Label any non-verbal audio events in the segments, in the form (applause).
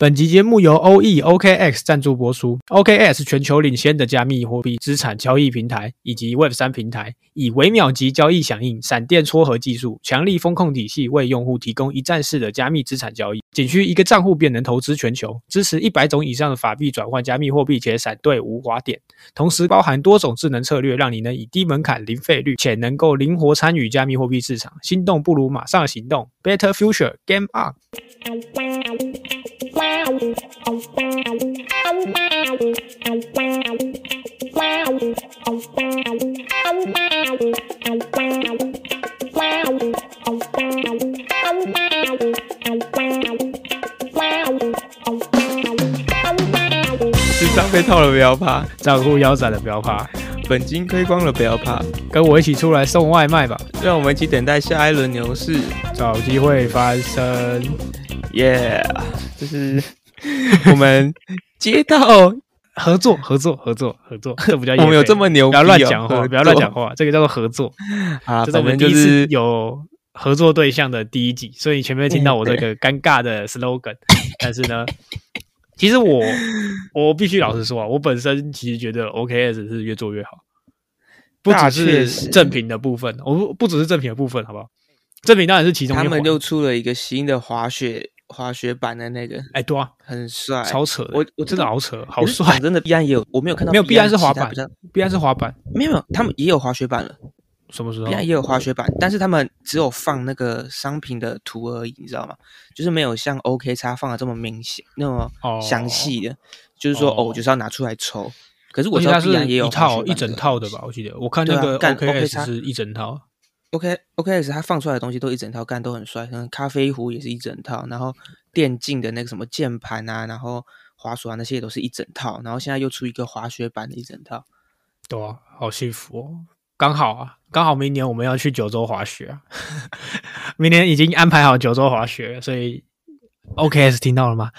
本集节目由 OE OKX 赞助播出。OKX 全球领先的加密货币资产交易平台以及 Web 三平台，以微秒级交易响应、闪电撮合技术、强力风控体系，为用户提供一站式的加密资产交易。仅需一个账户便能投资全球，支持一百种以上的法币转换加密货币，且闪兑无滑点。同时包含多种智能策略，让你能以低门槛、零费率，且能够灵活参与加密货币市场。心动不如马上行动，Better Future Game up！智商被套了不要怕，账户腰斩了不要怕，本金亏光了不要怕，跟我一起出来送外卖吧，让我们一起等待下一轮牛市。找机会翻身。耶、这是我们接到，合作，合作，合作，合作，这不叫 (laughs) 我们有这么么牛逼、不哦，要乱讲话，不要乱讲话，这个叫做合作。啊！这是我们第一次是有合作对象的第一集，所以前面听到我这嗯个尴尬的 slogan，(laughs) 但是呢，其实我我必须老实说啊，我本身其实觉得 OKS 是越做越好，不只是正品的部分，我不不只是正品的部分，好不好？正品当然是其中他们又出了一个新的滑雪滑雪版的那个，哎对啊，很帅，超扯的，我我真的好扯，好帅。讲，真的，必安也有，我没有看到没有必安是滑板。必安是滑板，没有没有，他们也有滑雪板了，什么时候？必？然也有滑雪板，但是他们只有放那个商品的图而已，你知道吗？就是没有像 OK 叉放的这么明显，那么哦。详细的，就是说哦。哦，我就是要拿出来抽。可是我而且它是也有一套一整套的吧？我记得。我看那个 OK 叉是一整套。O.K. O.K.S. 它放出来的东西都一整套，干都很帅，像咖啡壶也是一整套，然后电竞的那个什么键盘啊，然后滑鼠啊那些也都是一整套，然后现在又出一个滑雪板的一整套。对啊，好幸福哦！刚好啊，刚好明年我们要去九州滑雪啊，(laughs) 明年已经安排好九州滑雪，所以 OKS 听到了吗？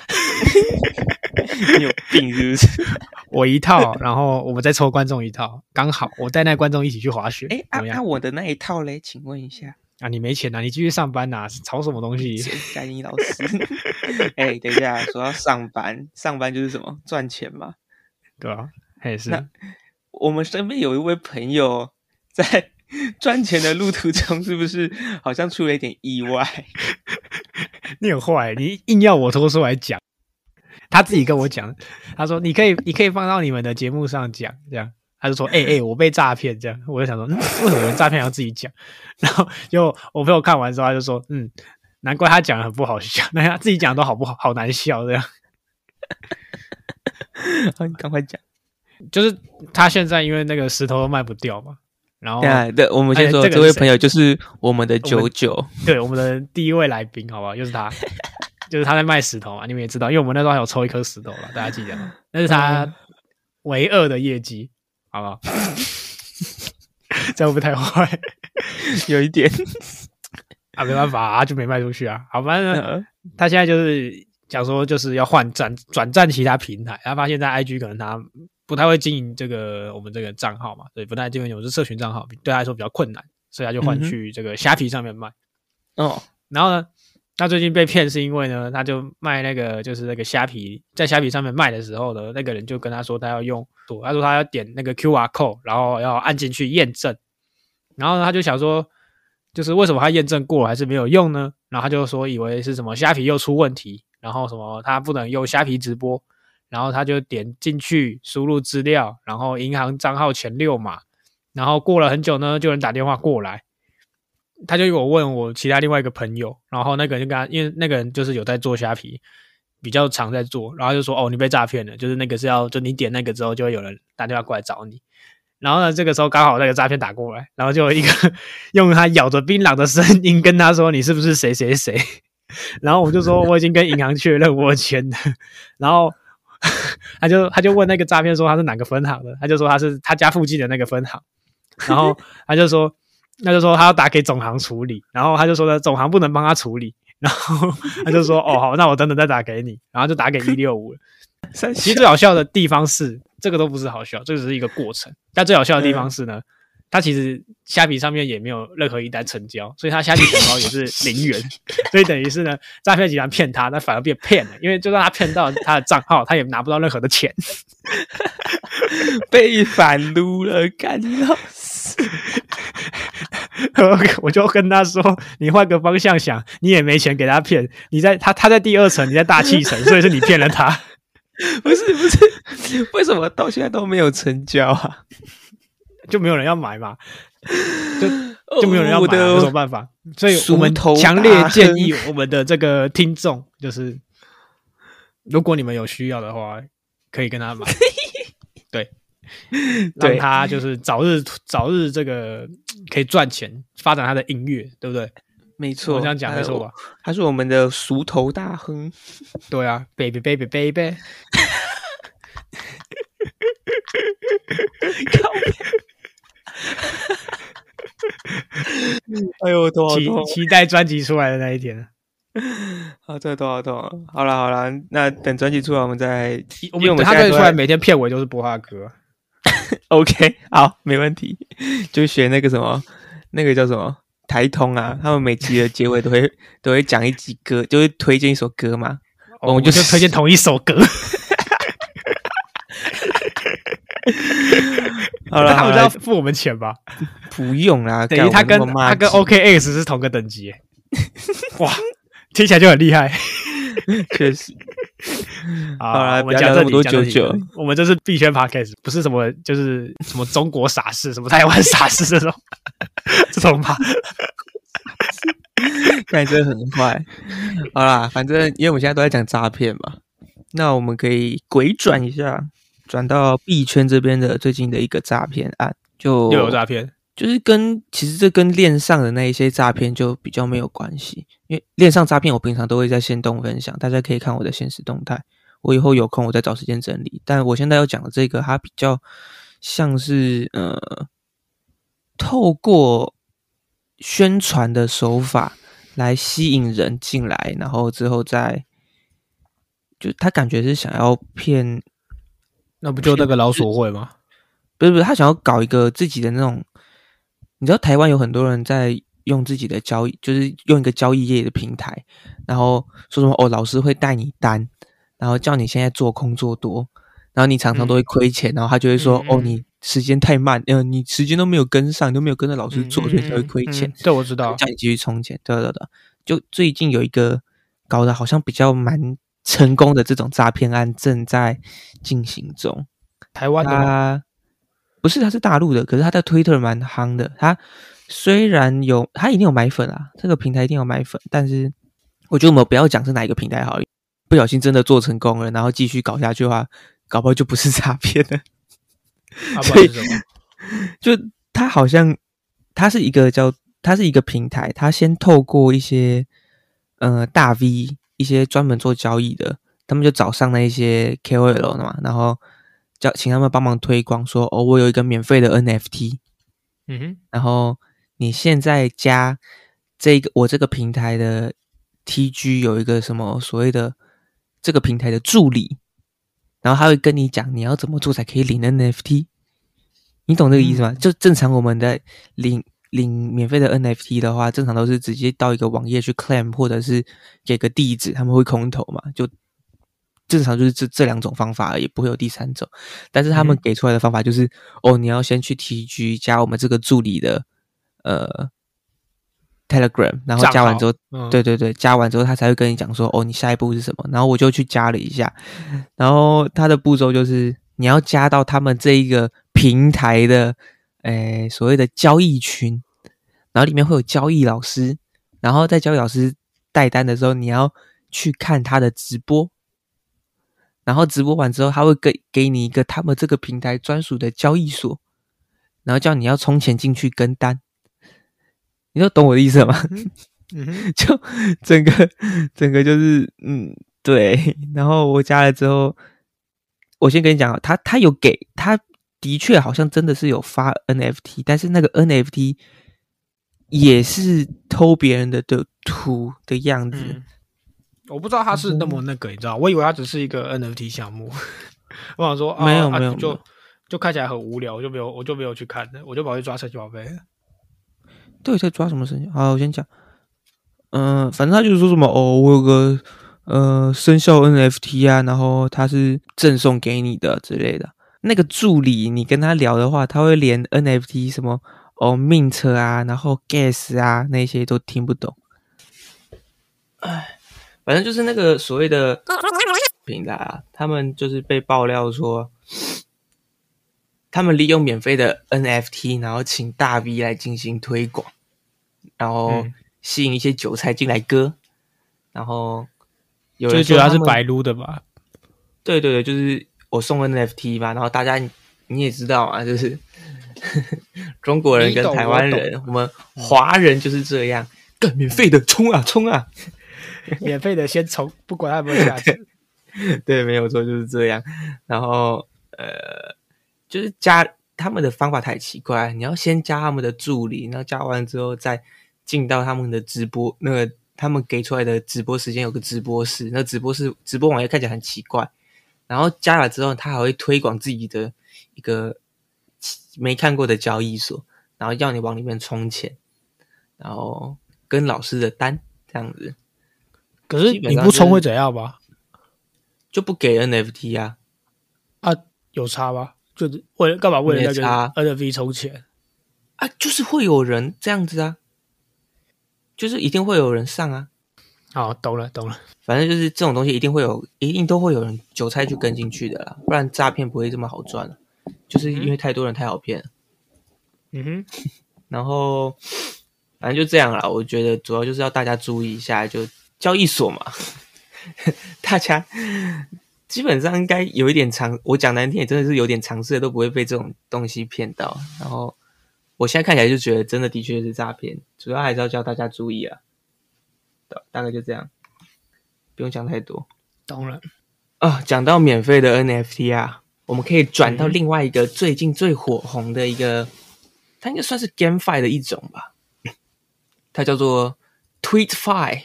你有病是不是？(laughs) 我一套，然后我们再抽观众一套，刚好我带那观众一起去滑雪，哎，怎么样啊啊，？我的那一套嘞，请问一下，啊，你没钱啊？你继续上班呐、吵什么东西？谁该你老师？(laughs) 哎，等一下，说要上班，上班就是什么赚钱嘛。对啊、他也是，那我们身边有一位朋友在赚钱的路途中，是不是好像出了一点意外？(laughs) 你很坏，你硬要我拖出来讲。他自己跟我讲，他说你可以，你可以放到你们的节目上讲，这样。他就说，哎、哎、我被诈骗，这样。我就想说，嗯，为什么诈骗要自己讲？(laughs) 然后就我朋友看完之后，他就说，嗯，难怪他讲的很不好笑，(laughs) 那他自己讲都好不好，好难笑这样。(laughs) 好，你赶快讲。就是他现在因为那个石头都卖不掉嘛，然后对我们哎先说这个这位朋友就是我们的九九，对我们的第一位来宾，好不好？又是他，就是他在卖石头嘛，你们也知道，因为我们那时候还有抽一颗石头了，大家记得吗？那是他嗯唯二的业绩，好不好？这样不太坏 (laughs) 有一点，啊？没办法啊，就没卖出去啊。好，反正嗯他现在就是讲说，就是要换转转战其他平台。他发现，在 IG 可能他不太会经营这个我们这个账号嘛，对，不太经营我是社群账号，对他来说比较困难，所以他就换去这个虾皮上面卖。哦，然后呢，他最近被骗是因为呢，他就卖那个就是那个虾皮，在虾皮上面卖的时候呢，那个人就跟他说他要用，他说他要点那个 QR code，然后要按进去验证，然后呢他就想说，就是为什么他验证过还是没有用呢？然后他就说以为是什么虾皮又出问题，然后什么他不能用虾皮直播，然后他就点进去输入资料，然后银行账号前六码，然后过了很久呢，就有人打电话过来。他就有问我其他另外一个朋友，然后那个人就跟他，因为那个人就是有在做虾皮，比较常在做，然后就说哦，你被诈骗了，就是那个是要，就你点那个之后，就会有人打电话过来找你。然后呢，这个时候刚好那个诈骗打过来，然后就有一个 (laughs) 用他咬着槟榔的声音跟他说：“你是不是谁谁谁？” (laughs) 然后我就说我已经跟银行确认我签的，然后 (laughs) 他就他就问那个诈骗说他是哪个分行的，他就说他是他家附近的那个分行，然后他就说。那就说他要打给总行处理，然后他就说呢，总行不能帮他处理，然后他就说哦好，那我等等再打给你，然后就打给一六五了。(laughs) 其实最好笑的地方是，这个都不是好笑，这个只是一个过程。但最好笑的地方是呢，他其实虾皮上面也没有任何一单成交，所以他虾皮钱包也是零元，(laughs) 所以等于是呢，诈骗集团骗他，那反而被骗了，因为就算他骗到他的账号，他也拿不到任何的钱。(laughs) 被反撸了，干老师。(laughs) 我就跟他说：“你换个方向想，你也没钱给他骗。你在他他在第二层，你在大气层，(laughs) 所以是你骗了他。(laughs) 不是不是，为什么到现在都没有成交啊？就没有人要买嘛？就就没有人要买，有什么办法？所以我们强烈建议我们的这个听众，就是如果你们有需要的话，可以跟他买。对。”让他就是早日早日这个可以赚钱，发展他的音乐，对不对？没错，我这样讲没错吧？他是我们的熟头大亨。对啊，baby baby baby。哎呦，多期期待专辑出来的那一天。好，这多少多少？好了好了，那等专辑出来，我们再。因为我们他出来，每天片尾都是播他的歌。(laughs) OK，好，没问题。就学那个什么，那个叫什么台通啊，他们每集的结尾都会都会讲一集歌，就会推荐一首歌嘛。我们就推荐同一首歌。(laughs) 好了，(laughs) 他们要付我们钱吧？不用啦，等于他跟他跟 OKX 是同个等级。哇，听起来就很厉害。确实。(laughs) 好了，我们讲这么多九九，(laughs) 我们这是币圈 podcast，不是什么就是什么中国傻事，什么台湾傻事这种 (laughs) 这种吧。感觉很快。好啦，反正因为我们现在都在讲诈骗嘛，那我们可以鬼转一下，转到币圈这边的最近的一个诈骗案，就又有诈骗。就是跟其实这跟链上的那一些诈骗就比较没有关系，因为链上诈骗我平常都会在线动分享，大家可以看我的现实动态。我以后有空我再找时间整理。但我现在要讲的这个，它比较像是呃，透过宣传的手法来吸引人进来，然后之后再就他感觉是想要骗，那不就那个老鼠会吗？不是不是，他想要搞一个自己的那种。你知道台湾有很多人在用自己的交易，就是用一个交易业的平台，然后说什么哦，老师会带你单，然后叫你现在做空做多，然后你常常都会亏钱，然后他就会说哦，你时间太慢，嗯，你时间都没有跟上，都没有跟着老师做，所以才会亏钱。这我知道，叫你继续充钱，对对对。就最近有一个搞得好像比较蛮成功的这种诈骗案正在进行中，台湾的。不是，他是大陆的，可是他在 Twitter 蛮夯的。他虽然有，他一定有买粉啊，这个平台一定有买粉。但是我觉得我们不要讲是哪一个平台好，不小心真的做成功了，然后继续搞下去的话，搞不好就不是诈骗了。所以就他好像他是一个叫他是一个平台，他先透过一些呃大 V 一些专门做交易的，他们就找上那一些 KOL 的嘛，然后。叫请他们帮忙推广，说哦，我有一个免费的 NFT，嗯哼，然后你现在加这个我这个平台的 TG 有一个什么所谓的这个平台的助理，然后他会跟你讲你要怎么做才可以领 NFT，你懂这个意思吗？就正常我们的领领免费的 NFT 的话，正常都是直接到一个网页去 claim，或者是给个地址，他们会空投嘛，就。正常就是这这两种方法，而已不会有第三种。但是他们给出来的方法就是，哦，你要先去 TG 加我们这个助理的呃 Telegram，然后加完之后，对对对，加完之后他才会跟你讲说，哦，你下一步是什么。然后我就去加了一下，然后他的步骤就是你要加到他们这一个平台的，诶，所谓的交易群，然后里面会有交易老师，然后在交易老师带单的时候，你要去看他的直播。然后直播完之后，他会给给你一个他们这个平台专属的交易所，然后叫你要充钱进去跟单。你都懂我的意思吗？嗯，(laughs) 就整个整个就是嗯对。然后我加了之后，我先跟你讲，他他有给他的确好像真的是有发 NFT，但是那个 NFT 也是偷别人的的图的样子。我不知道他是那么那个，你知道？我以为他只是一个 NFT 项目。(laughs) 我想说，没有没有，就就看起来很无聊，我就没有我就没有去看了，我就跑去抓神奇宝贝了。到底在抓什么神奇？好，我先讲。嗯、反正他就是说什么哦，我有个呃生肖 NFT 啊，然后他是赠送给你的之类的。那个助理，你跟他聊的话，他会连 NFT 什么哦 Mint 啊，然后 Gas 啊那些都听不懂。唉，反正就是那个所谓的平台啊，他们就是被爆料说，他们利用免费的 NFT，然后请大 V 来进行推广，然后嗯吸引一些韭菜进来割，然后有就是觉得人说们他是白撸的吧？对对对，就是我送 NFT 吧，然后大家你你也知道啊，就是 (laughs) 中国人跟台湾人，我们华人就是这样，干免费的冲啊冲啊！(laughs) 免费的先冲，不管它有没有价值。(laughs) 对，没有错，就是这样。然后呃，就是加他们的方法太奇怪，你要先加他们的助理，然后加完之后再进到他们的直播，那个他们给出来的直播时间有个直播室，那直播室直播网页看起来很奇怪。然后加了之后，他还会推广自己的一个没看过的交易所，然后要你往里面充钱，然后跟老师的单这样子，可是你不充会怎样吧？就不给 NFT 啊。啊，有差吗？就是为了干嘛？为了那没差个 NFT 充钱？啊，就是会有人这样子啊，就是一定会有人上啊。好，懂了，懂了。反正就是这种东西，一定会有，一定都会有人韭菜去跟进去的啦，不然诈骗不会这么好赚了。就是因为太多人太好骗。嗯哼，(laughs) 然后反正就这样啦，我觉得主要就是要大家注意一下，就交易所嘛，(laughs) 大家基本上应该有一点尝，我讲难听也真的是有点尝试的，都不会被这种东西骗到。然后我现在看起来就觉得真的的确是诈骗，主要还是要教大家注意啊。大大概就这样，不用讲太多懂了。啊。讲到免费的 NFT 啊，我们可以转到嗯另外一个最近最火红的一个，它应该算是 GameFi 的一种吧，它叫做 TweetFi。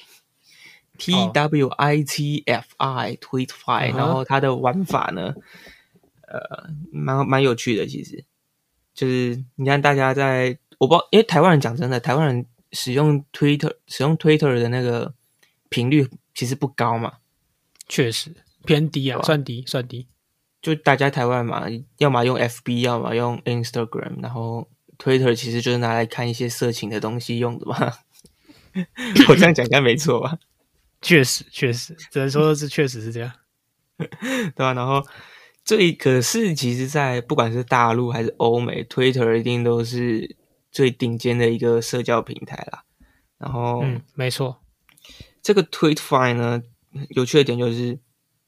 T 哦 W I T F I TweetFi，、嗯哼然后它的玩法呢，呃，蛮蛮有趣的。其实就是你看大家在，我不知道，因为台湾人讲真的，台湾人使用 Twitter 使用 Twitter 的那个频率其实不高嘛，确实偏低啊，算低，算低。就大家台湾嘛，要么用 FB，要么用 Instagram，然后 Twitter 其实就是拿来看一些色情的东西用的嘛。(laughs) 我这样讲应该没错吧？确实，确实，只能说是确实是这样。(laughs) 对吧、然后最可是，其实，在不管是大陆还是欧美，Twitter 一定都是最顶尖的一个社交平台啦。然后，嗯，没错。这个 TweetFi 呢，有趣的点就是，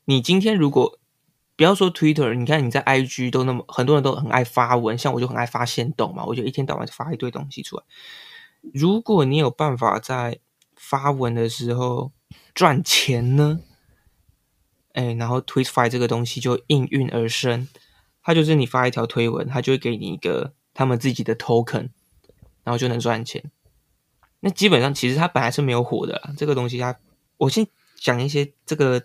你今天如果不要说 Twitter，你看你在 IG 都那么很多人都很爱发文，像我就很爱发现动嘛，我就一天到晚发一堆东西出来。如果你有办法在发文的时候赚钱呢，哎，然后 TweetFi 这个东西就应运而生，它就是你发一条推文，它就会给你一个他们自己的 token，然后就能赚钱。那基本上其实它本来是没有火的，这个东西它，我先讲一些这个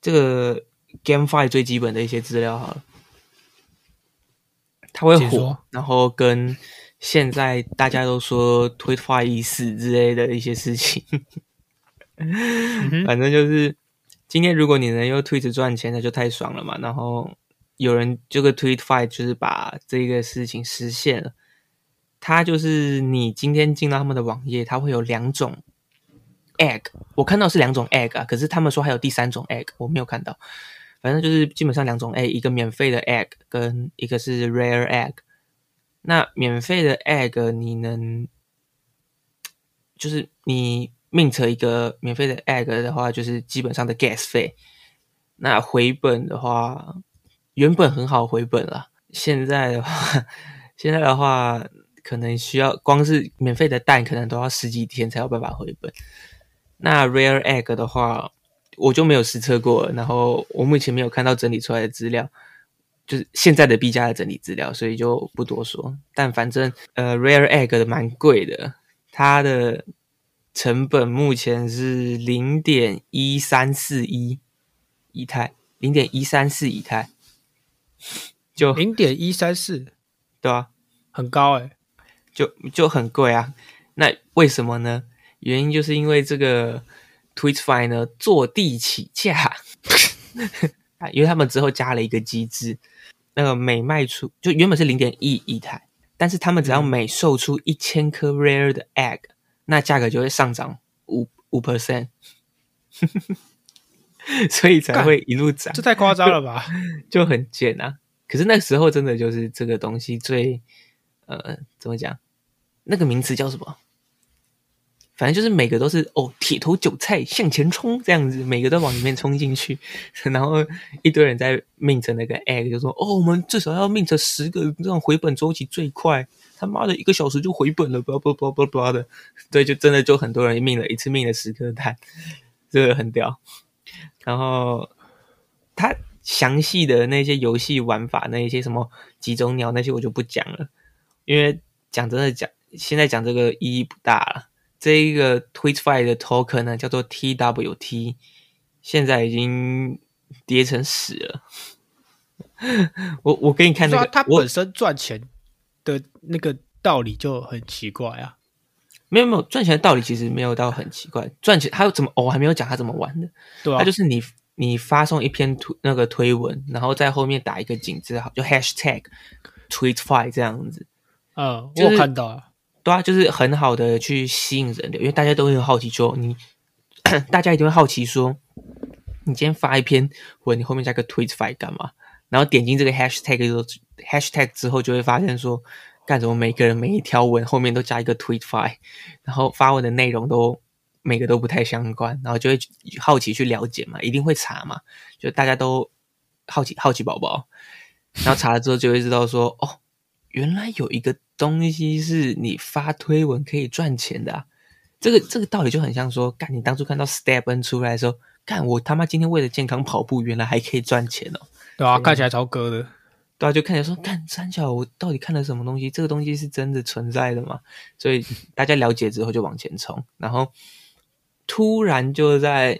这个 GameFi 最基本的一些资料好了，它会火，然后跟现在大家都说已死之类的一些事情，(laughs) 反正就是今天如果你能用 Tweet 赚钱，那就太爽了嘛。然后有人这个 TweetFi 就是把这个事情实现了。它就是你今天进到他们的网页，它会有两种 egg，我看到是两种 egg 啊，可是他们说还有第三种 egg，我没有看到。反正就是基本上两种 egg，一个免费的 egg 跟一个是 rare egg。那免费的 egg 你能，就是你 mint 一个免费的 egg 的话，就是基本上的 gas 费。那回本的话，原本很好回本了，现在的话，(laughs) 现在的话可能需要光是免费的蛋，可能都要十几天才有办法回本。那 rare egg 的话，我就没有实测过，然后我目前没有看到整理出来的资料，就是现在的币价的整理资料，所以就不多说。但反正呃，rare egg 的蛮贵的，它的成本目前是零点一三四一以太，零点一三四以太。就零点一三四，对啊，很高哎、就就很贵啊。那为什么呢？原因就是因为这个 Twitchfy 呢坐地起价，(laughs) 啊因为他们之后加了一个机制，那个每卖出就原本是零点一一台，但是他们只要嗯每售出一千颗 rare 的 egg，那价格就会上涨五五 percent，(laughs) 所以才会一路涨这，太夸张了吧？(laughs) 就很贱啊。可是那时候真的就是这个东西最呃怎么讲？那个名词叫什么？反正就是每个都是哦，铁头韭菜向前冲这样子，每个都往里面冲进去，(laughs) 然后一堆人在 mint 那个 egg 就说哦，我们至少要 mint 十个，这种回本周期最快，他妈的一个小时就回本了，blah blah blah blah blah 的，对，就真的就很多人命了一次命了十颗蛋，这个很屌。然后他详细的那些游戏玩法，那一些什么几种鸟那些我就不讲了，因为讲真的讲，现在讲这个意义不大了。这一个 Tweetfy 的 token 呢，叫做 TWT，现在已经跌成屎了。(laughs) 我我给你看那个，对啊，它我本身赚钱的那个道理就很奇怪啊。没有没有赚钱的道理，其实没有到很奇怪。赚钱还有怎么？哦，我还没有讲他怎么玩的。对啊，他就是你你发送一篇推那个推文，然后在后面打一个井字号，就 hashtag tweetfy 这样子。嗯，我就是有看到了。对啊，就是很好的去吸引人的，因为大家都会很好奇说你，(coughs) 大家一定会好奇说，你今天发一篇文，你后面加个 tweetfy 干嘛？然后点进这个 hashtag 之后，hashtag 之后就会发现说，干什么？每个人每一条文后面都加一个 tweet file，然后发文的内容都每个都不太相关，然后就会好奇去了解嘛，一定会查嘛，就大家都好奇好奇宝宝，然后查了之后就会知道说，哦，原来有一个东西是你发推文可以赚钱的、啊，这个这个道理就很像说，干你当初看到 Step N 出来的时候，干我他妈今天为了健康跑步，原来还可以赚钱哦。对啊，看起来超哥的。对啊，就看起来说，看三角，我到底看了什么东西？这个东西是真的存在的吗？所以大家了解之后就往前冲，然后突然就在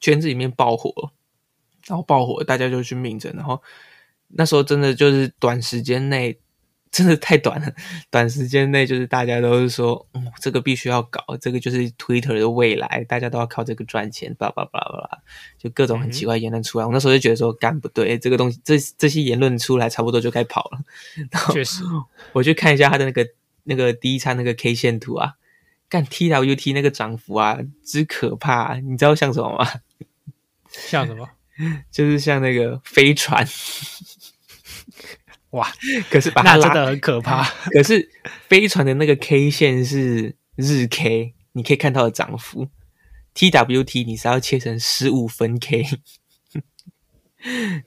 圈子里面爆火，然后爆火，大家就去命诊，然后那时候真的就是短时间内，真的太短了，短时间内就是大家都是说，嗯，这个必须要搞，这个就是 Twitter 的未来，大家都要靠这个赚钱，巴拉巴拉巴拉，就各种很奇怪言论出来。我那时候就觉得说，干不对，这个东西，这这些言论出来，差不多就该跑了。然后确实，我去看一下他的那个那个第一餐那个 K 线图啊，干 TWT 那个涨幅啊，之可怕、你知道像什么吗？像什么？(laughs) 就是像那个飞船，哇，可是把它拉，那真的很可怕。(laughs) 可是飞船的那个 K 线是日 K，你可以看到的涨幅。TWT 你是要切成十五分 K，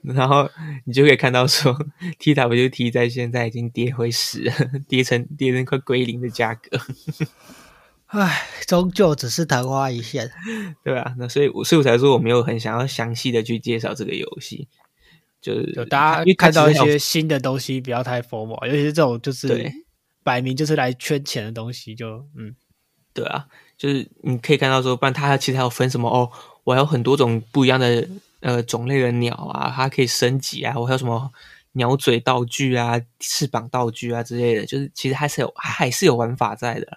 (laughs) 然后你就可以看到说 TWT 在现在已经跌回十了，跌成跌成快归零的价格。唉，终究只是昙花一现。对啊，那所以我所以我才说我没有很想要详细的去介绍这个游戏，就是就大家看到一些新的东西，不要太 formal，尤其是这种就是对。摆明就是来圈钱的东西，就嗯，对啊，就是你可以看到说，不然它其实还有分什么哦，我还有很多种不一样的呃种类的鸟啊，它可以升级啊，我还有什么鸟嘴道具啊、翅膀道具啊之类的，就是其实还是有还是有玩法在的，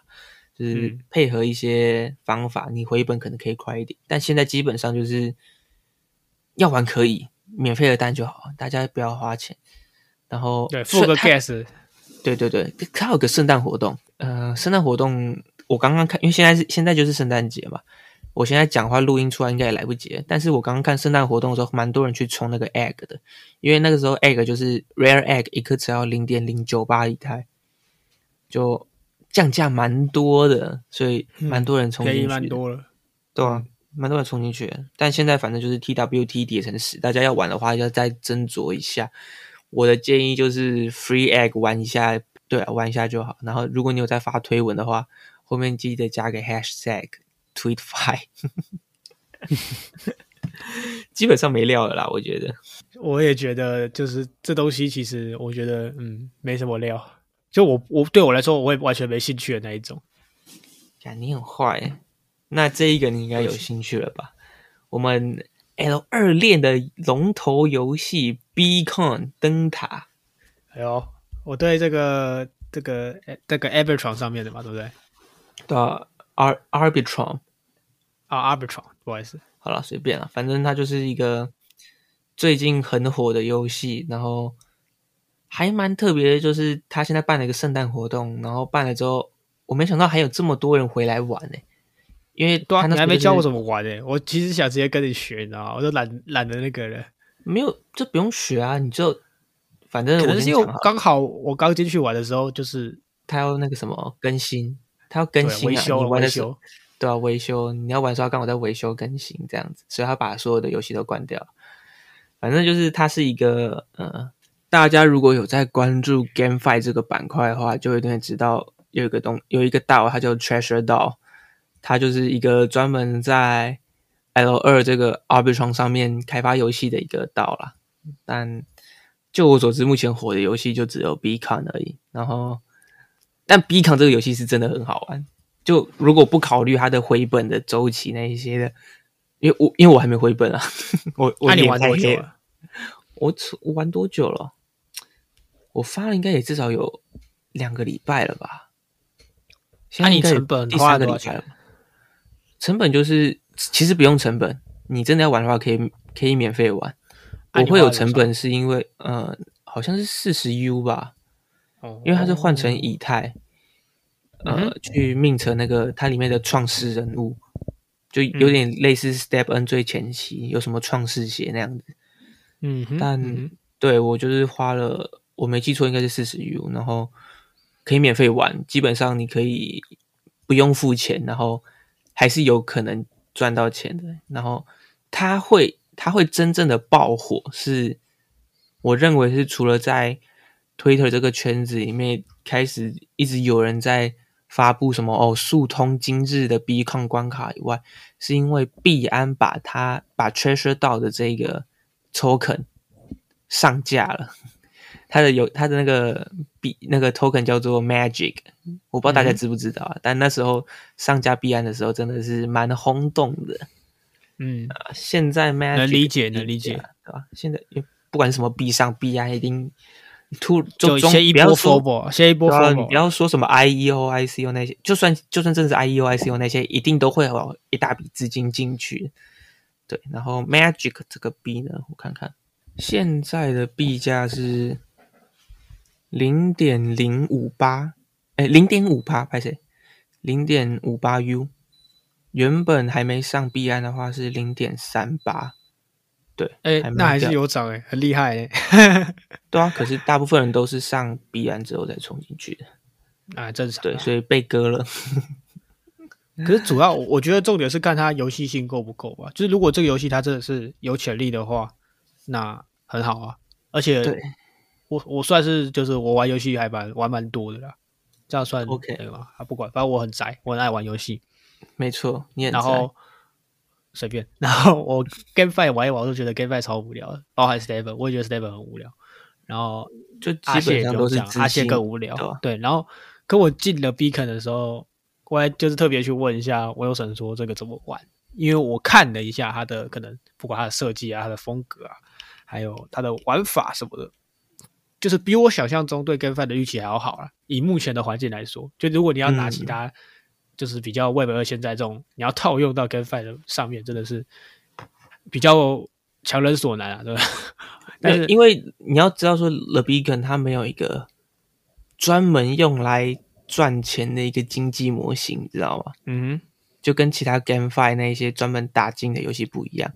就是嗯。配合一些方法，你回本可能可以快一点，但现在基本上就是要玩可以免费的单就好，大家不要花钱。然后对，付个它 gas，对对对，它有个圣诞活动，呃，圣诞活动我刚刚看，因为现在是现在就是圣诞节嘛，我现在讲话录音出来应该也来不及。但是我刚刚看圣诞活动的时候，蛮多人去冲那个 egg 的，因为那个时候 egg 就是 rare egg 一颗只要零点零九八以太，就降价蛮多的，所以蛮多人冲进便宜，蛮多了。对啊，蛮多人冲进去。但现在反正就是 TWT 跌成十，大家要玩的话要再斟酌一下。我的建议就是 Free Egg 玩一下，对啊，玩一下就好。然后如果你有在发推文的话，后面记得加个 Hashtag Tweetfy，(laughs) 基本上没料了啦，我觉得。我也觉得，就是这东西其实我觉得嗯没什么料，就我我对我来说，我也完全没兴趣的那一种。呀，你很坏耶。那这一个你应该有兴趣了吧？我们 L 二链的龙头游戏 Beacon 灯塔。哎呦，我对这个这个呃这个 Arbitron 上面的嘛，对不对？对 Ar Arbitron 啊，Arbitron，不好意思，好了，随便了，反正它就是一个最近很火的游戏，然后还蛮特别的，就是它现在办了一个圣诞活动，然后办了之后，我没想到还有这么多人回来玩呢、因为对你还没教我怎么玩呢、我其实想直接跟你学，你知道吗？我都懒懒得那个了。没有，这不用学啊，你就反正我可能是因为刚好我刚进去玩的时候，就是他要那个什么更新，他要更新啊，维修了维修。对啊，维修，你要玩的时候他刚好在维修更新这样子，所以他把所有的游戏都关掉。反正就是它是一个呃，大家如果有在关注 GameFi 这个板块的话，就一定会知道有一个东有一个道，它叫 Treasure 道，它就是一个专门在 L 二这个 Arbitron 上面开发游戏的一个道啦。但就我所知，目前火的游戏就只有 Beacon 而已。然后，但 Beacon 这个游戏是真的很好玩。就如果不考虑它的回本的周期那一些的，因为我因为我还没回本啊，我 (laughs) 我那、你脸玩多久了？了？我出我玩多久了？我发了应该也至少有两个礼拜了吧。现那、你成本第花了多少钱三个礼拜了？吧。成本就是其实不用成本，你真的要玩的话可以可以免费玩。啊我会有成本是因为呃好像是四十 U 吧，哦。因为它是换成以太，呃，去命成那个它里面的创世人物，就有点类似 Step N 最前期有什么创世鞋那样子。嗯，但嗯对我就是花了，我没记错应该是四十 U，然后可以免费玩，基本上你可以不用付钱，然后还是有可能赚到钱的。然后它会它会真正的爆火，是我认为是除了在 Twitter 这个圈子里面开始一直有人在发布什么哦速通今日的 B 抗关卡以外，是因为币安把它把 Treasure 到的这个 token 上架了。它的有它的那个币那个 token 叫做 Magic，我不知道大家知不知道啊？但那时候上架币安的时候，真的是蛮轰动的。嗯，啊现在 Magic 能理解能理解价，对吧？现在不管什么币上币安，一定突就中先一波不要说 f o r 先一波对 f 啊 o 你不要说什么 IEO、ICO 那些，就算就算真是 IEO、ICO 那些，一定都会有一大笔资金进去。对，然后 Magic 这个币呢，我看看现在的币价是零点零五八，哎，零点五八，拍谁？零点五八 U，原本还没上币安的话是零点三八。对，哎、蛮那还是有涨哎、很厉害哎、(laughs) 对啊，可是大部分人都是上币安之后再冲进去的，啊，正常啊。对，所以被割了。(laughs) 可是主要我我觉得重点是看它游戏性够不够吧。就是如果这个游戏它真的是有潜力的话，那很好啊。而且对我我算是就是我玩游戏还蛮玩蛮多的啦，这样算 OK 对吗？啊，不管，反正我很宅，我很爱玩游戏，没错，你也然后随便，然后我 GameFi 玩一玩，我就觉得 GameFi 超无聊的，包含 Stable，我也觉得 Stable 很无聊。然后就阿谢也都是资阿谢更无聊对。对，然后跟我进了 Beacon 的时候，我还就是特别去问一下我有神说这个怎么玩，因为我看了一下它的可能不管它的设计啊、它的风格啊，还有它的玩法什么的，就是比我想象中对 GameFi 的预期还要好啊。以目前的环境来说，就如果你要拿嗯其他，就是比较 Web 二现在这种，你要套用到 GameFi 的上面，真的是比较强人所难啊，对吧？(laughs) 但是因为你要知道说，The Beacon 它没有一个专门用来赚钱的一个经济模型，你知道吗？嗯，就跟其他 GameFi 那一些专门打金的游戏不一样，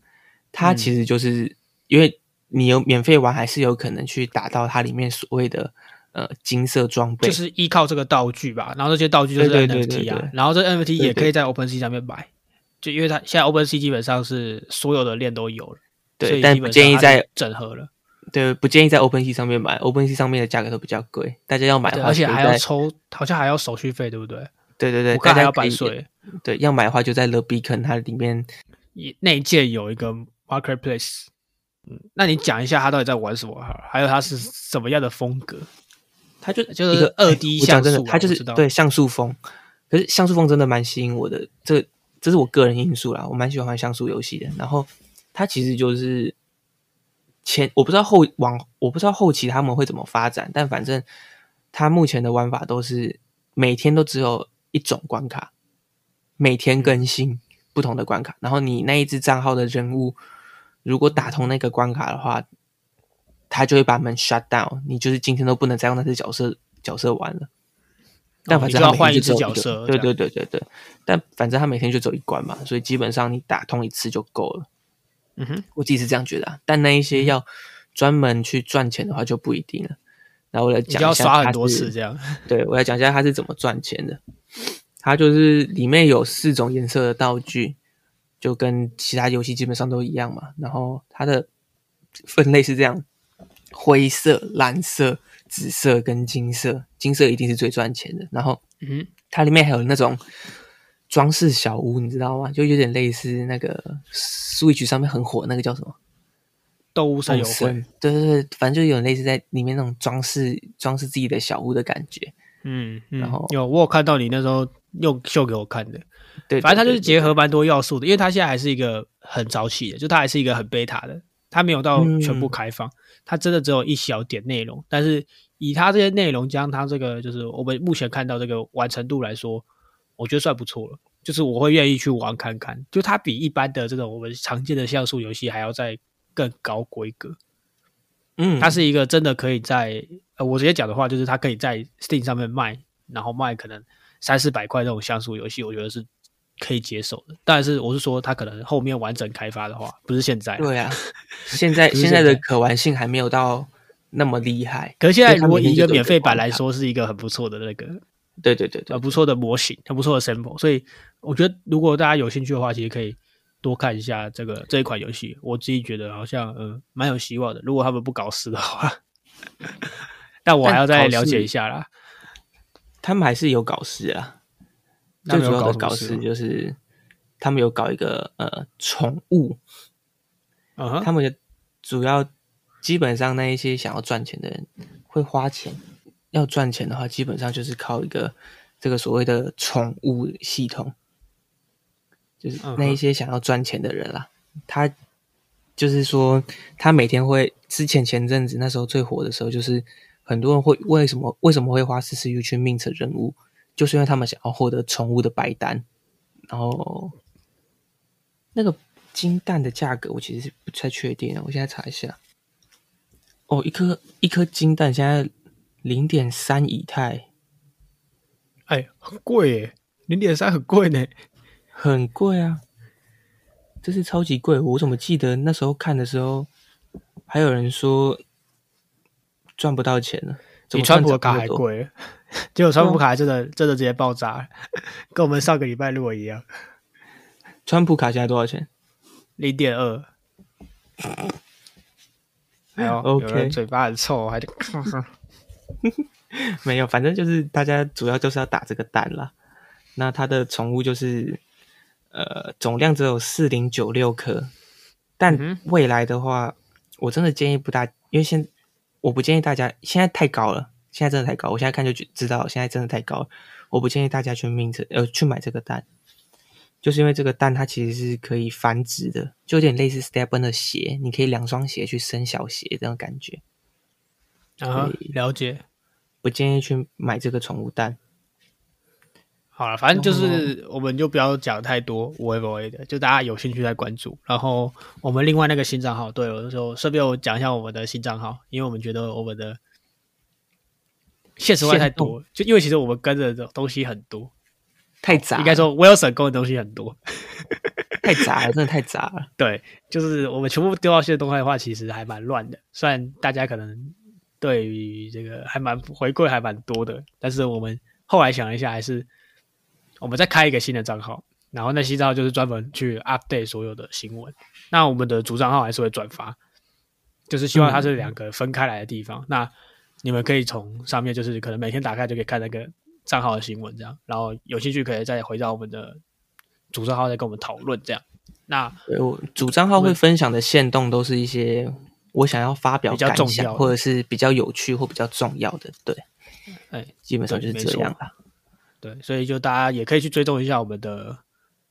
它嗯其实就是、因为你有免费玩，还是有可能去打到它里面所谓的呃金色装备，就是依靠这个道具吧，然后这些道具就是 NFT 啊，对对对然后这 NFT 也可以在 OpenSea 上面买，就因为它现在 OpenSea 基本上是所有的链都有了，所对，但不以建议在整合了，对不建议在 OpenSea 上面买，OpenSea 上面的价格都比较贵，大家要买，的话，而且还要抽，好像还要手续费，对不对？对对对，家可以版税，对，要买的话就在 The Beacon 它里面也内建有一个 marketplace。嗯，那你讲一下他到底在玩什么好，还有他是什么样的风格？他就就是一个二 D 像素啊它就是对像素风。可是像素风真的蛮吸引我的，这这是我个人因素啦，我蛮喜欢玩像素游戏的。然后它其实就是前我不知道后往我不知道后期他们会怎么发展，但反正它目前的玩法都是每天都只有一种关卡，每天更新不同的关卡，然后你那一只账号的人物如果打通那个关卡的话，他就会把门 shut down，你就是今天都不能再用那只角色角色玩了。但反正他每天哦就要换一只就只有个角色对对对对对。但反正他每天就走一关嘛，所以基本上你打通一次就够了。嗯哼，我自己是这样觉得、啊，但那一些要专门去赚钱的话就不一定了。然后我来讲一下它刷很多次这样。(laughs) 对，我来讲一下他是怎么赚钱的。他就是里面有四种颜色的道具，就跟其他游戏基本上都一样嘛。然后它的分类是这样：灰色、蓝色、紫色跟金色。金色一定是最赚钱的。然后嗯，它里面还有那种装饰小屋，你知道吗？就有点类似那个 Switch 上面很火那个叫什么？动物森友会，对对对，反正就有类似在里面那种装饰装饰自己的小屋的感觉。嗯嗯，然后有我有看到你那时候又秀给我看的，对，反正它就是结合蛮多要素的，因为它现在还是一个很早期的，就它还是一个很 beta 的，它没有到全部嗯开放，它真的只有一小点内容，但是以它这些内容将它这个就是我们目前看到这个完成度来说，我觉得算不错了。就是我会愿意去玩看看，就它比一般的这种我们常见的像素游戏还要再更高规格。嗯，它是一个真的可以在呃，我直接讲的话就是它可以在 Steam 上面卖，然后卖可能三四百块这种像素游戏，我觉得是可以接受的。但是我是说，它可能后面完整开发的话，不是现在。对啊，(laughs) 现在现在的可玩性还没有到那么厉害。可是现在如果以一个免费版来说，是一个很不错的那个对对对对呃，不错的模型，很不错的 sample。所以我觉得，如果大家有兴趣的话，其实可以多看一下这个这一款游戏。我自己觉得好像嗯蛮有希望的，如果他们不搞事的话。(laughs) 但我还要再了解一下啦。他们还是有搞事啊。最主要的搞事就是他们有搞一个呃宠物，他们的主要基本上那一些想要赚钱的人会花钱，要赚钱的话，基本上就是靠一个这个所谓的宠物系统，就是那一些想要赚钱的人啦，他就是说他每天会之前前阵子那时候最火的时候，就是很多人会为什么为什么会花四十 U 去 mint 人物，就是因为他们想要获得宠物的白单，然后那个金蛋的价格我其实是不太确定的，我现在查一下。哦，一颗一颗金蛋现在零点三以太，哎，很贵耶，零点三很贵呢。很贵啊，这是超级贵。我怎么记得那时候看的时候，还有人说赚不到钱了，怎比川普的卡？还贵，(laughs) 结果川普卡真的真的直接爆炸了，(laughs) 跟我们上个礼拜录的一样，川普卡现在多少钱？零点二。(laughs) 还有 OK 嘴巴很臭，还得没有，反正就是大家主要就是要打这个蛋啦。那它的宠物就是呃总量只有四零九六颗，但嗯未来的话，我真的建议不大，因为现我不建议大家现在太高了，现在真的太高，我现在看就觉知道现在真的太高了，我不建议大家去命这呃去买这个蛋，就是因为这个蛋它其实是可以繁殖的，就有点类似 Stepen 的鞋，你可以两双鞋去生小鞋这种感觉，啊，了解。不建议去买这个宠物蛋。好了，反正就是我们就不要讲太多无为不为的，就大家有兴趣再关注。然后我们另外那个新账号，对我就顺便我讲一下我们的新账号，因为我们觉得我们的现实外太多，就因为其实我们跟着的东西很多，太杂，应该说 Wilson 跟的东西很多。(laughs) 太杂了，真的太杂了。对，就是我们全部丢到现实动态的话，其实还蛮乱的。虽然大家可能对于这个还蛮回馈还蛮多的，但是我们后来想了一下，还是我们再开一个新的账号，然后那新账号就是专门去 update 所有的新闻。那我们的主账号还是会转发，就是希望它是两个分开来的地方。那你们可以从上面就是可能每天打开就可以看那个账号的新闻，这样，然后有兴趣可以再回到我们的主账号再跟我们讨论这样。那我主账号会分享的线动都是一些我想要发表比较感想，重要或者是比较有趣或比较重要的。对，哎，基本上就是这样啦。对，所以就大家也可以去追踪一下我们的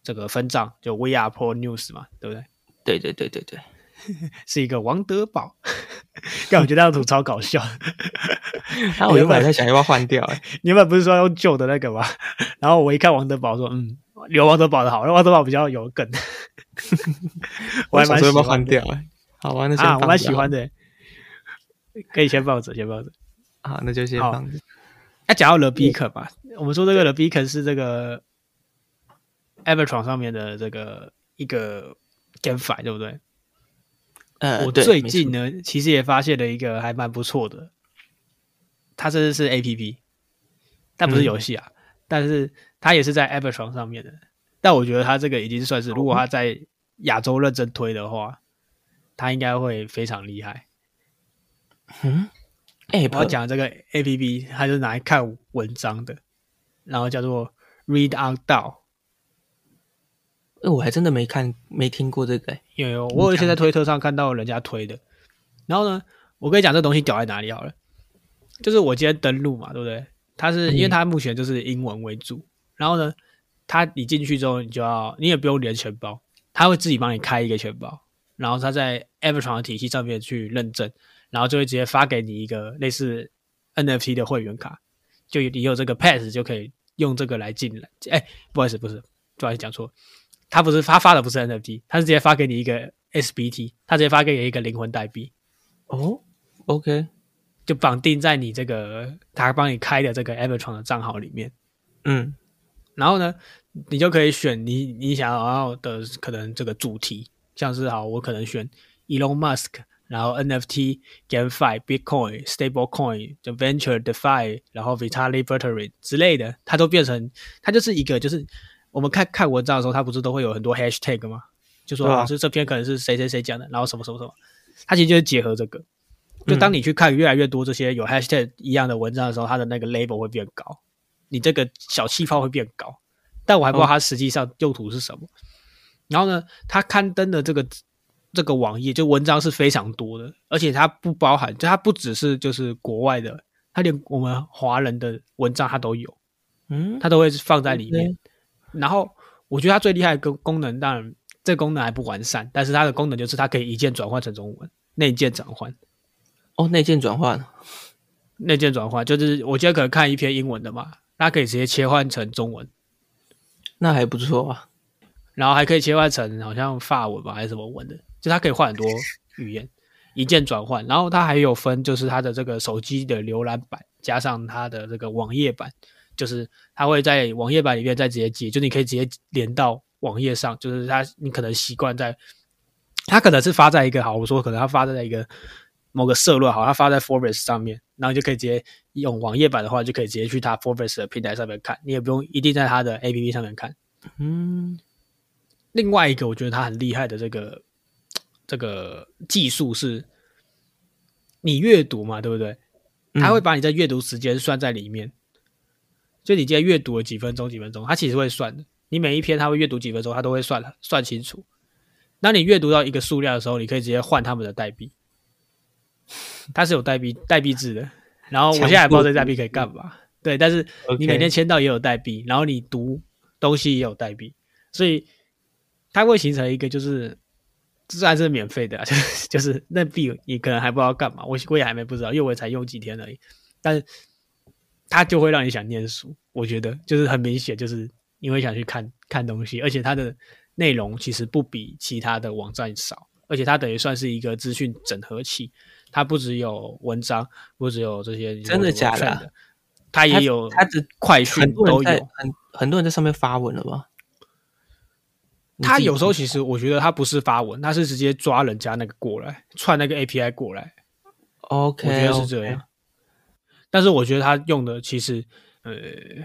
这个分账，就 We Are Pro News 嘛，对不对？对对对对对，(laughs) 是一个王德宝。(laughs) 但我觉得那图超搞笑。(laughs) 那我原本在想要不要换掉、欸，你原本不是说用旧的那个吗？然后我一看王德宝，说嗯，留王德宝的好，王德宝比较有梗。我还蛮喜想说要换掉、欸？好吧，那先啊，我蛮喜欢的，可以先放着，先放着。好，那就先好放着。那讲到 The Beacon 吧，我们说这个 The Beacon 是这个 Evertron 上面的这个一个 GameFi，对不对？呃，我最近呢，其实也发现了一个还蛮不错的，它这是 A P P，但不是嗯游戏啊，但是它也是在 Evertron 上面的。但我觉得它这个已经算是，如果它在亚洲认真推的话，它应该会非常厉害。嗯，App 我要讲这个 A P P，它就是拿来看文章的，然后叫做 Read on DAO。呃我还真的没看没听过这个、欸。有有，我有一些在推特上看到人家推的。然后呢，我跟你讲这东西屌在哪里好了，就是我今天登录嘛，对不对？它是因为它目前就是英文为主，然后呢，它你进去之后，你就要你也不用连钱包，它会自己帮你开一个钱包，然后它在 Evertron 的体系上面去认证，然后就会直接发给你一个类似 NFT 的会员卡，就你有这个 pass 就可以用这个来进来。哎，不好意思，不是，不好意思讲错，他不是他发的不是 NFT，他是直接发给你一个 SBT，他直接发给你一个灵魂代币，哦，OK，就绑定在你这个他帮你开的这个 Evertron 的账号里面。嗯然后呢，你就可以选你你想要的可能这个主题，像是好，我可能选 Elon Musk，然后 NFT、GameFi、Bitcoin、Stablecoin、就 Venture、DeFi，然后 Vitalik Buterin 之类的，它都变成它就是一个就是我们看看文章的时候，它不是都会有很多 Hashtag 吗？就说老师啊，是这篇可能是谁谁谁讲的，然后什么什么什么，它其实就是结合这个。就当你去看越来越多这些有 hashtag 一样的文章的时候，它的那个 label 会变高，你这个小气泡会变高，但我还不知道它实际上用途是什么。然后呢，它刊登的这个这个网页就文章是非常多的，而且它不包含，就它不只是就是国外的，它连我们华人的文章它都有，嗯，它都会放在里面。然后我觉得它最厉害的功功能，当然这个功能还不完善，但是它的功能就是它可以一键转换成中文，内键转换。哦，内键转换，内键转换，就是我今天可能看一篇英文的嘛，它可以直接切换成中文，那还不错啊。然后还可以切换成好像法文吧还是什么文的，就它可以换很多语言，一键转换。然后它还有分，就是它的这个手机的浏览版加上它的这个网页版，就是它会在网页版里面再直接接，就你可以直接连到网页上，就是它你可能习惯在，它可能是发在一个好，我说可能它发在一个某个社论好，它发在 Forbes 上面，然后就可以直接用网页版的话，就可以直接去它 Forbes 的平台上面看，你也不用一定在它的 APP 上面看。嗯，另外一个我觉得它很厉害的这个这个技术是，你阅读嘛，对不对？嗯它会把你在阅读时间算在里面，就你今天阅读了几分钟，几分钟，它其实会算的。你每一篇它会阅读几分钟，它都会算算清楚。当你阅读到一个数量的时候，你可以直接换他们的代币，它是有代币代币制的。然后我现在还不知道这代币可以干嘛，对，但是你每天签到也有代币，然后你读东西也有代币，所以它会形成一个就是虽然是免费的、啊，(laughs) 就是就是那币你可能还不知道干嘛，我我也还没不知道，因为我才用几天而已，但是它就会让你想念书，我觉得就是很明显，就是你会想去看看东西，而且它的内容其实不比其他的网站少，而且它等于算是一个资讯整合器，它不只有文章，不只有这些真的假的啊它也有它的快讯都有。很很多人在上面发文了吧？他有时候其实我觉得他不是发文，他是直接抓人家那个过来，串那个 API 过来，OK，我觉得是这样。但是我觉得他用的其实呃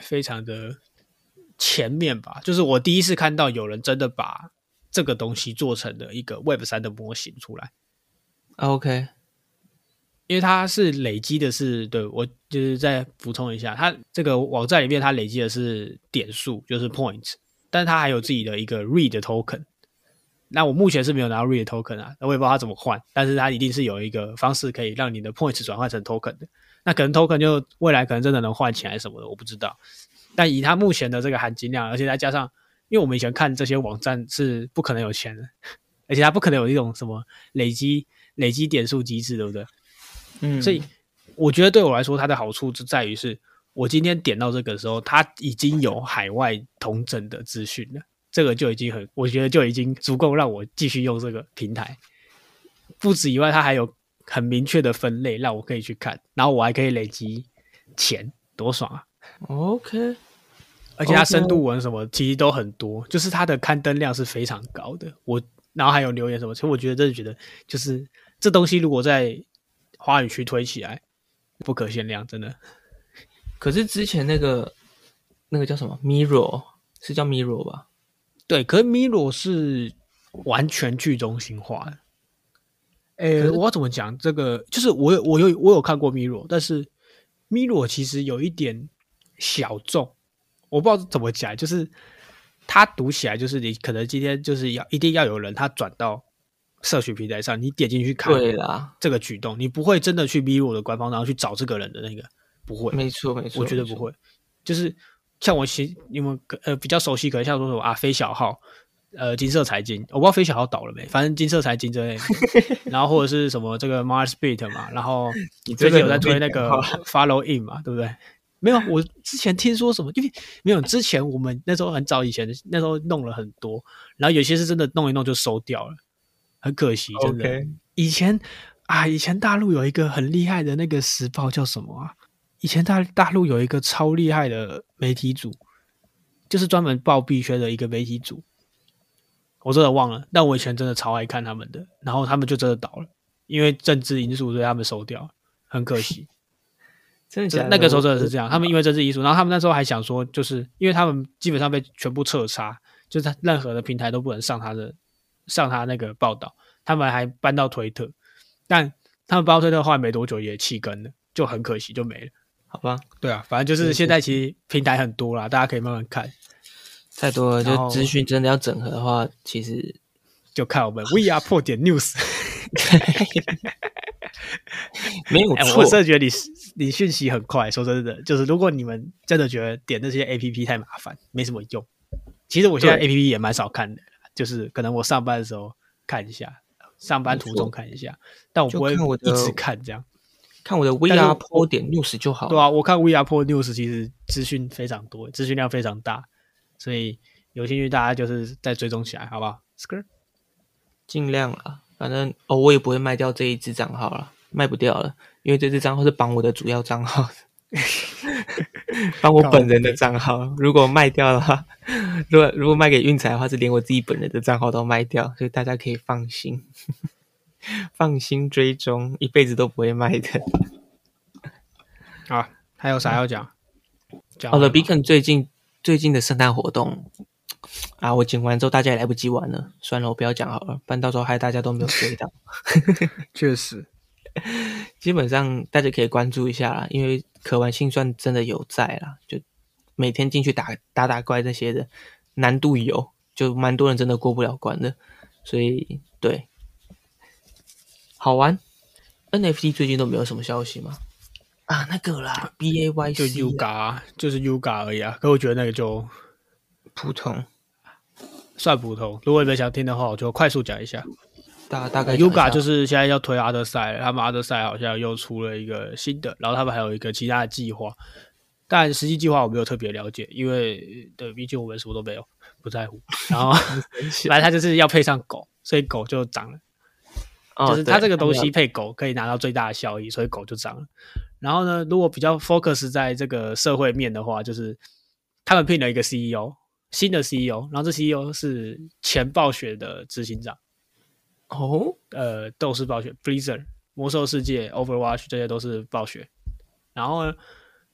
非常的前面吧，就是我第一次看到有人真的把这个东西做成了一个 Web 三的模型出来，OK，因为它是累积的是，对我就是再补充一下，它这个网站里面它累积的是点数，就是 points，但是它还有自己的一个 read token。那我目前是没有拿到 read token 啊，那我也不知道它怎么换，但是它一定是有一个方式可以让你的 points 转换成 token 的。那可能 token 就未来可能真的能换起来什么的，我不知道。但以它目前的这个含金量，而且再加上，因为我们以前看这些网站是不可能有钱的，而且它不可能有一种什么累积累积点数机制，对不对？嗯，所以我觉得对我来说，它的好处就在于是，我今天点到这个的时候，它已经有海外同整的资讯了，这个就已经很，我觉得就已经足够让我继续用这个平台。不止以外，它还有很明确的分类，让我可以去看，然后我还可以累积钱，多爽啊！OK，而且它深度文什么其实都很多，就是它的刊登量是非常高的。我然后还有留言什么，其实我觉得真的觉得，就是这东西如果在华语区推起来，不可限量，真的。可是之前那个那个叫什么 Mirror 是叫 Mirror 吧？对，可是 Mirror 是完全去中心化的。诶、我要怎么讲？这个就是我有我有我有看过 Mirror，但是 Mirror 其实有一点小众，我不知道怎么讲，就是它读起来就是你可能今天就是要一定要有人他转到社群平台上，你点进去看对啦，这个举动，你不会真的去 Miro 的官方，然后去找这个人的那个，不会。没错没错，我觉得不会，就是像我其你们可呃比较熟悉，可能像说什么啊飞小号，呃金色财经，我不知道飞小号倒了没，反正金色财经之类的，然后或者是什么这个 Mars Beat 嘛，然后你最近有在推那人个 Follow In 嘛，对不对？没有，我之前听说什么，因为没有之前我们那时候很早以前，那时候弄了很多，然后有些是真的弄一弄就收掉了，很可惜，真的。以前啊，以前大陆有一个很厉害的那个时报叫什么啊？以前大大陆有一个超厉害的媒体组，就是专门报币圈的一个媒体组，我真的忘了。但我以前真的超爱看他们的，然后他们就真的倒了，因为政治因素，所以他们收掉，很可惜。(laughs) 真的假的？那个时候真的是这样，他们因为政治因素，然后他们那时候还想说，就是因为他们基本上被全部彻查，就是他任何的平台都不能上他的上他那个报道，他们还搬到推特，但他们搬到推特后来没多久也弃更了，就很可惜就没了。好吧，对啊，反正就是现在其实平台很多啦，大家可以慢慢看，太多了，就资讯真的要整合的话，其实就看我们 We Are 破点 News。哎、没有错。我真的觉得你你讯息很快，说真的，就是如果你们真的觉得点那些 A P P 太麻烦，没什么用。其实我现在 A P P 也蛮少看的，就是可能我上班的时候看一下，上班途中看一下，但我不会一直看这样。看我的 VR 我 Pro 点 news 就好。对啊，我看 Are 破 News 其实资讯非常多，资讯量非常大，所以有兴趣大家就是再追踪起来，好不好？Skr 尽量啦，反正哦，我也不会卖掉这一只账号了，卖不掉了，因为这只账号是绑我的主要账号的，(laughs) 绑我本人的账号。如果卖掉的话，如果如果卖给运财的话，是连我自己本人的账号都卖掉，所以大家可以放心，(laughs) 放心追踪，一辈子都不会卖的。啊，还有啥要讲？讲好了吗，Beacon 最近最近的圣诞活动啊，我剪完之后大家也来不及玩了，算了，我不要讲好了，不然到时候害大家都没有追到。(laughs) 确实，基本上大家可以关注一下啦，因为可玩性算真的有在啦，就每天进去打打打怪这些的难度有，就蛮多人真的过不了关的，所以对，好玩。NFT 最近都没有什么消息吗？啊，那个啦，B A Y 就 Yuga 啊就是 Yuga 而已啊。可我觉得那个就普通，算普通。如果你们想听的话，我就快速讲一下。大大概 Yuga 就是现在要推阿德赛，他们阿德赛好像又出了一个新的，然后他们还有一个其他的计划，但实际计划我没有特别了解，因为对，毕竟我们什么都没有，不在乎。然后 (laughs) 反正他就是要配上狗，所以狗就长了。哦就是它这个东西配狗可以拿到最大的效益，所以狗就涨了。然后呢，如果比较 focus 在这个社会面的话，就是他们聘了一个 CEO，新的 CEO，然后这 CEO 是前暴雪的执行长，哦，呃，斗士暴雪、Blizzard、魔兽世界、Overwatch 这些都是暴雪。然后呢，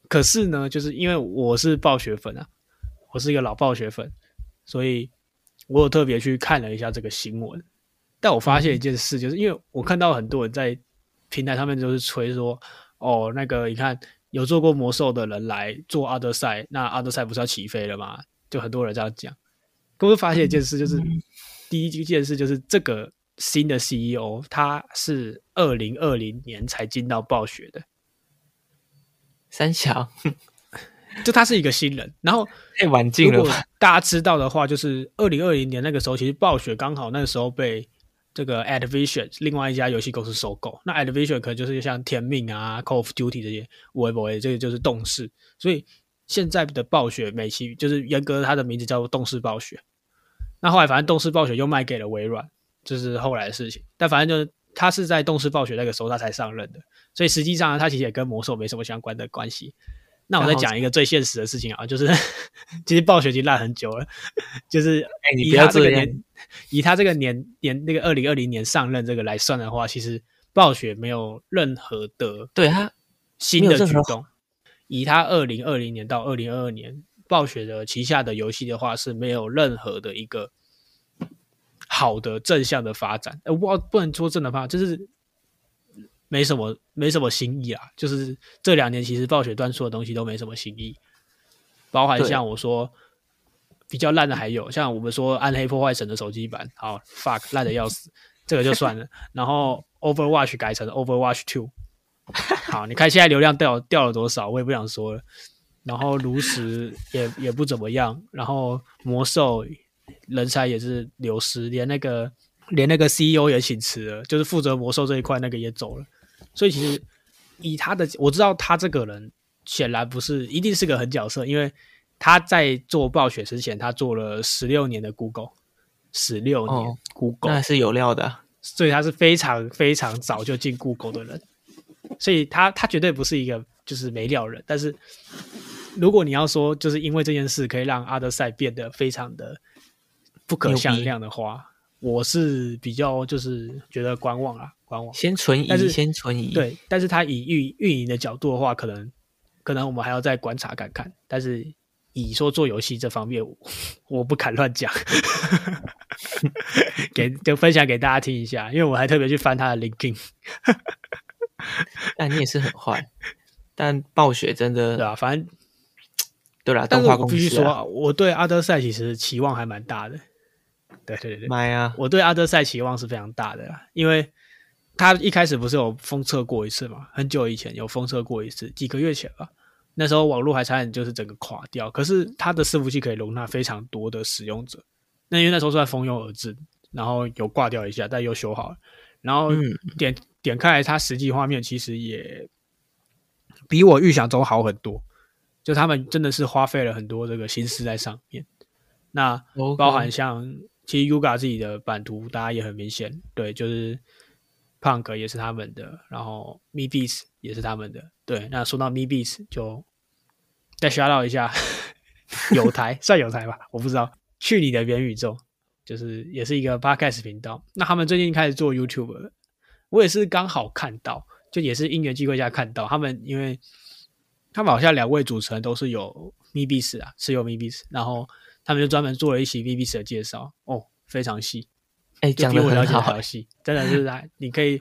可是呢，就是因为我是暴雪粉啊，我是一个老暴雪粉，所以我有特别去看了一下这个新闻。但我发现一件事，就是因为我看到很多人在平台上面就是吹说，哦，那个你看有做过魔兽的人来做阿德赛，那阿德赛不是要起飞了吗？就很多人这样讲。可我就发现一件事，就是第一件事就是这个新的 CEO 他是二零二零年才进到暴雪的，三小 (laughs) 就他是一个新人。然后太晚进了吧？大家知道的话，就是二零二零年那个时候，其实暴雪刚好那个时候被这个 Advision 另外一家游戏公司收购。那 Advision 可能就是像天命啊、Call of Duty 这些，微博这个就是动视。所以现在的暴雪美其就是严格它的名字叫做动视暴雪。那后来反正动视暴雪又卖给了微软，这是后来的事情。但反正就是他是在动视暴雪那个时候他才上任的，所以实际上他其实也跟魔兽没什么相关的关系。那我再讲一个最现实的事情啊，就是 (laughs) 其实暴雪已经烂很久了，就是哎以他这个年，以他这个年年那个二零二零年上任这个来算的话，其实暴雪没有任何的对他新的举动。以他二零二零年到二零二二年，暴雪的旗下的游戏的话是没有任何的一个好的正向的发展。呃，不不能说正的发展，就是。没什么，没什么新意啊。就是这两年，其实暴雪端出的东西都没什么新意，包含像我说比较烂的，还有像我们说《暗黑破坏神》的手机版，好 fuck 烂的要死，这个就算了。然后 Overwatch 改成 Overwatch Two，(laughs) 好，你看现在流量掉掉了多少，我也不想说了。然后炉石也也不怎么样，然后魔兽人才也是流失，连那个连那个 CEO 也请辞了，就是负责魔兽这一块那个也走了。所以其实以他的我知道他这个人显然不是一定是个狠角色，因为他在做暴雪之前，他做了十六年的 Google，十六年 Google 那是有料的，所以他是非常非常早就进 Google 的人，所以他他绝对不是一个就是没料人。但是如果你要说就是因为这件事可以让阿德赛变得非常的不可限量的话，我是比较就是觉得观望啦，观望。先存疑，先存疑。对，但是他以运运营的角度的话，可能可能我们还要再观察看看。但是以说做游戏这方面，我不敢乱讲，给就分享给大家听一下。因为我还特别去翻他的 LinkedIn。(laughs) 但你也是很坏，但暴雪真的 (laughs) 对啊，反正对了。但是我必须说，我对阿德赛其实期望还蛮大的。对对对，买啊！我对阿德赛期望是非常大的，因为。他一开始不是有封测过一次嘛？很久以前有封测过一次，几个月前吧。那时候网络还差点就是整个垮掉。可是它的伺服器可以容纳非常多的使用者。那因为那时候算蜂拥而至，然后有挂掉一下，但又修好了。然后点点开来，它实际画面其实也比我预想中好很多。就他们真的是花费了很多这个心思在上面。那包含像其实 Yuga 自己的版图，大家也很明显，对，就是。Punk 也是他们的，然后 Me Beats 也是他们的。对，那说到 Me Beats，就再 shout 一下 (laughs) 有台，算有台吧，我不知道。去你的元宇宙，就是也是一个 Podcast 频道。那他们最近开始做 YouTube 了，我也是刚好看到，就也是因缘机会下看到他们，因为他们好像两位主持人都是有 Me Beats 啊，是有 Me Beats，然后他们就专门做了一期 Beats 的介绍，哦，非常细。哎，讲的很好，真的是来，你可以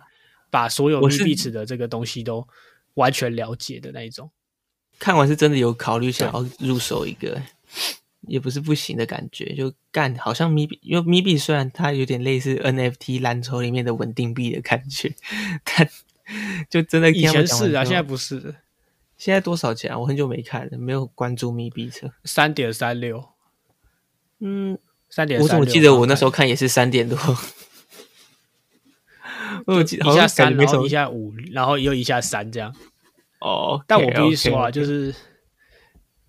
把所有 B 池的这个东西都完全了解的那一种。看完是真的有考虑想要入手一个，也不是不行的感觉。就干，好像咪币，因为咪币虽然它有点类似 NFT 蓝筹里面的稳定币的感觉，但就真的以前是啊，现在不是。现在多少钱啊？我很久没看了，没有关注咪币车。三点三六。嗯。三点，我怎么记得我那时候看也是三点多？(laughs) 我记一下三，然后一下五，然后又一下三这样。哦，但我必须说啊，就是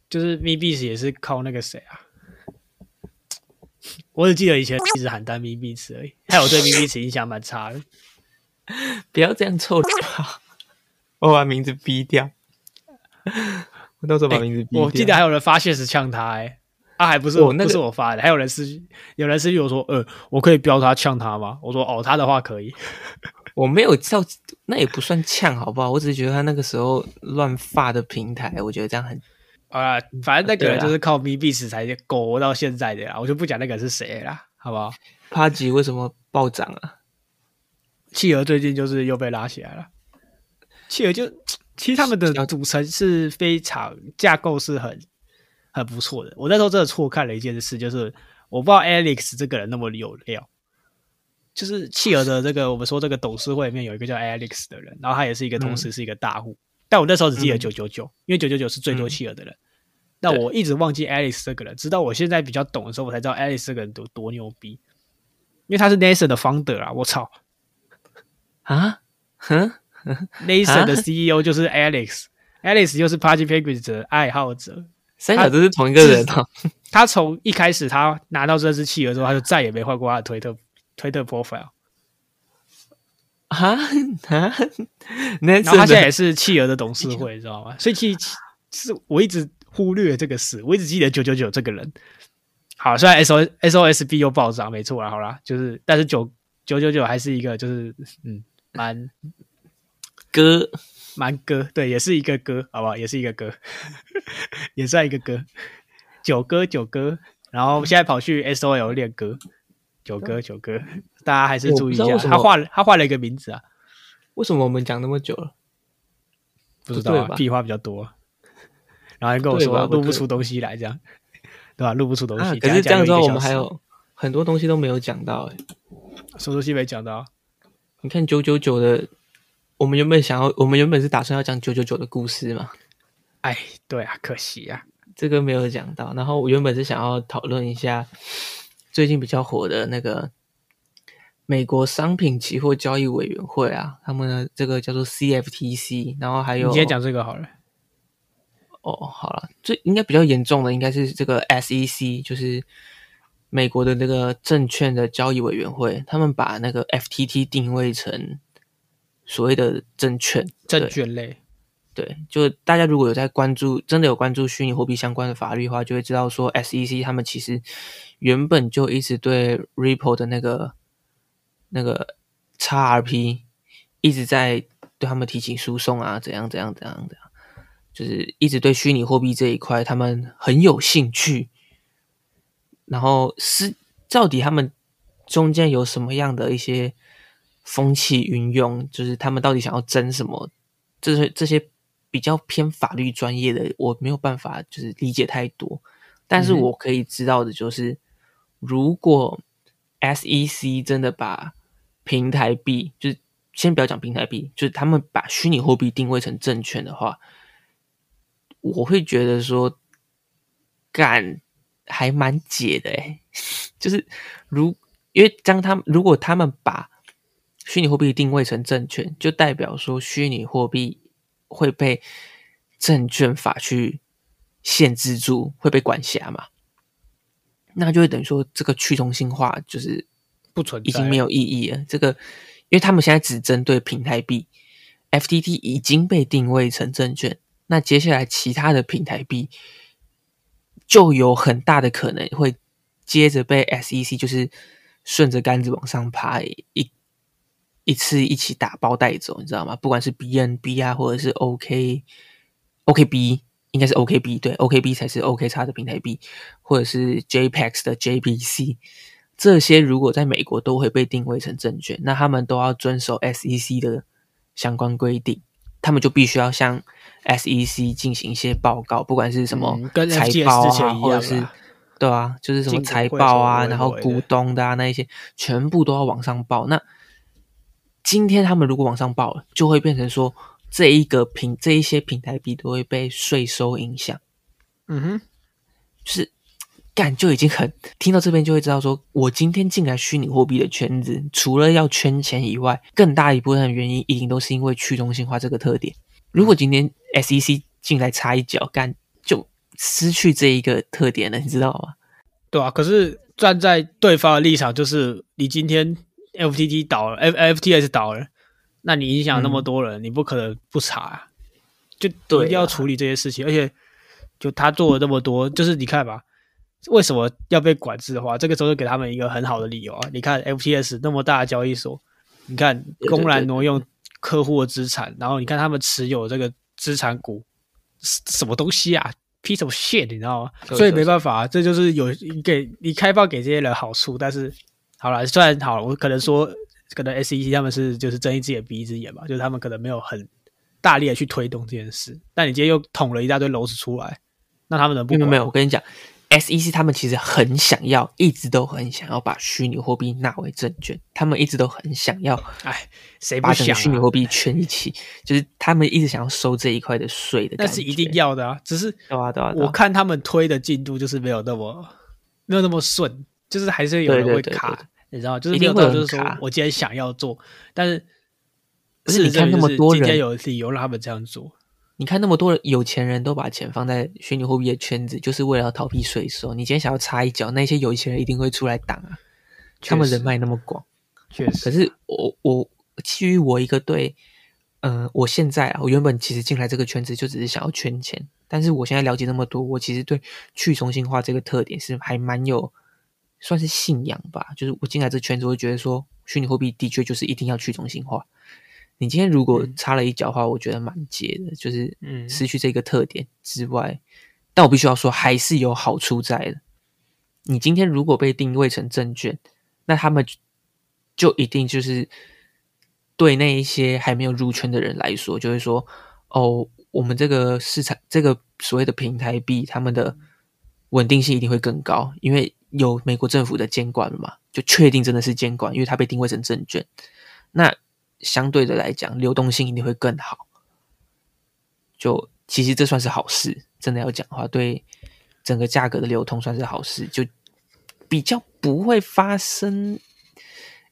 就是 m i b i s 也是靠那个谁啊？我只记得以前一直喊单 m i b i s 而已，还有对 m i b i s 印象蛮差的。(laughs) 不要这样凑 (laughs) 我把名字逼掉。我到时候把名字逼掉。我记得还有人发现时呛他哎。他还不是我，那是我发的。还有人私，有人私信我说，呃，我可以标他呛他吗？我说，哦，他的话可以。(laughs) 我没有叫，那也不算呛，好不好？我只是觉得他那个时候乱发的平台，我觉得这样很啊。反正那个人就是靠 B 死才苟到现在的啦，我就不讲那个是谁啦，好不好？帕吉为什么暴涨啊？企鹅最近就是又被拉起来了。企鹅就 (tsk) 其实他们的组成是非常架构是很。很不错的，我那时候真的错看了一件事，就是我不知道 Alex 这个人那么有料，就是企鹅的这个我们说这个董事会里面有一个叫 Alex 的人，然后他也是一个同时是一个大户，但我那时候只记得九九九，因为九九九是最多企鹅的人，那我一直忘记 Alex 这个人，直到我现在比较懂的时候，我才知道 Alex 这个人有多牛逼。因为他是 NASA 的 founder 啊，我操。啊，哼，，NASA 的 CEO 就是 Alex，Alex 又是 Party Penguins 的爱好者。三小都是同一个人哦。(laughs) 他从一开始他拿到这只企鹅之后，他就再也没换过他的推特推特 profile。啊啊，(laughs) 那然后他现在也是企鹅的董事会，你知道吗？所以其实是我一直忽略这个事，我一直记得九九九这个人。好，虽然 S O S O S B 又暴涨，没错啦，好啦，就是但是九九九九还是一个就是嗯蛮哥蛮哥，对，也是一个哥，好不好？也是一个哥，(laughs) 也算一个哥，九哥九哥，然后现在跑去 S O L 练歌，九哥九哥，大家还是注意一下他换了他换了一个名字啊，为什么我们讲那么久了？不知道屁话比较多，然后还跟我说录不出东西来，这样对吧？录不出东西，啊，可是这样之后，我们还有很多东西都没有讲到哎。什么东西没讲到？你看九九九的，我们原本想要，我们原本是打算要讲九九九的故事嘛，哎，对啊，可惜啊，这个没有讲到。然后我原本是想要讨论一下 (sniffs) 最近比较火的那个美国商品期货交易委员会啊，他们的这个叫做 CFTC，然后还有你今天讲这个好了。哦，好了，最应该比较严重的应该是这个 SEC，就是美国的那个证券的交易委员会，他们把那个 FTT 定位成所谓的证券，证券类，对，就大家如果有在关注，真的有关注虚拟货币相关的法律的话，就会知道说，SEC 他们其实原本就一直对 Ripple 的那个那个 XRP 一直在对他们提起诉讼啊，怎样怎样怎样怎样，就是一直对虚拟货币这一块他们很有兴趣。然后是到底他们中间有什么样的一些风气云涌，就是他们到底想要争什么？这些这些比较偏法律专业的，我没有办法就是理解太多。但是我可以知道的就是，如果 SEC 真的把平台币，就是先不要讲平台币，就是他们把虚拟货币定位成证券的话，我会觉得说，干还蛮解的诶，(laughs) 就是如因为将他们如果他们把虚拟货币定位成证券，就代表说虚拟货币会被证券法去限制住，会被管辖嘛？那就会等于说这个去中心化就是不存在，已经没有意义了。这个，因为他们现在只针对平台币，FTT 已经被定位成证券，那接下来其他的平台币就有很大的可能会接着被 SEC 就是顺着杆子往上爬，一一次一起打包带走，你知道吗？不管是 BNB 啊，或者是 OK OKB，应该是 OKB 对，OKB 才是 OK 叉的平台币，或者是 JPEX 的 JPC。这些如果在美国都会被定位成证券，那他们都要遵守 SEC 的相关规定，他们就必须要向 SEC 进行一些报告，不管是什么财报啊，或者是对啊，就是什么财报啊，然后股东的啊那一些，全部都要往上报。那今天他们如果往上报了，就会变成说这一个平这一些平台币都会被税收影响。嗯哼，就是干就已经很听到这边就会知道说，我今天进来虚拟货币的圈子，除了要圈钱以外，更大一部分的原因一定都是因为去中心化这个特点。如果今天 SEC 进来插一脚，干就失去这一个特点了，你知道吗？对啊，可是站在对方的立场，就是你今天 FTT 倒了，F FTS 倒了，那你影响那么多人，你不可能不查、啊，就一定要处理这些事情。而且，就他做了那么多，就是你看吧，为什么要被管制的话，这个时候就给他们一个很好的理由啊。你看 FTS 那么大的交易所，你看公然挪用客户的资产，然后你看他们持有这个资产股，什什么东西啊？piece of shit，你知道吗？所以没办法、啊，这就是有给你开放给这些人好处，但是好了，虽然好了，我可能说，可能 SEC 他们是就是睁一只眼闭一只眼吧，就是他们可能没有很大力的去推动这件事，但你今天又捅了一大堆篓子出来，那他们能不管没有没有，我跟你讲，SEC 他们其实很想要，一直都很想要把虚拟货币纳为证券，他们一直都很想要哎，谁不把整想、啊？个虚拟货币圈一起，就是他们一直想要收这一块的税的。那是一定要的啊，只是对啊对啊我看他们推的进度就是没有那么没有那么顺，就是还是有人会卡。你知道，就是一定会有没有到就是说我今天想要做，但是不是你看那么多人今天有理由让他们这样做。你看那么多有钱人都把钱放在虚拟货币的圈子，就是为了要逃避税收。你今天想要插一脚，那些有钱人一定会出来挡啊。他们人脉那么广，确实，可是我我基于我一个对，嗯、我现在啊，我原本其实进来这个圈子就只是想要圈钱，但是我现在了解那么多，我其实对去中心化这个特点是还蛮有算是信仰吧。就是我进来这圈子，我会觉得说，虚拟货币的确就是一定要去中心化。你今天如果嗯插了一脚的话，我觉得蛮解的，就是嗯失去这个特点之外，但我必须要说，还是有好处在的。你今天如果被定位成证券，那他们就就一定就是对那一些还没有入圈的人来说，就会说哦，我们这个市场这个所谓的平台币，他们的稳定性一定会更高，因为有美国政府的监管了嘛，就确定真的是监管，因为它被定位成证券。那相对的来讲，流动性一定会更好。就其实这算是好事，真的要讲话，对整个价格的流通算是好事，就比较不会发生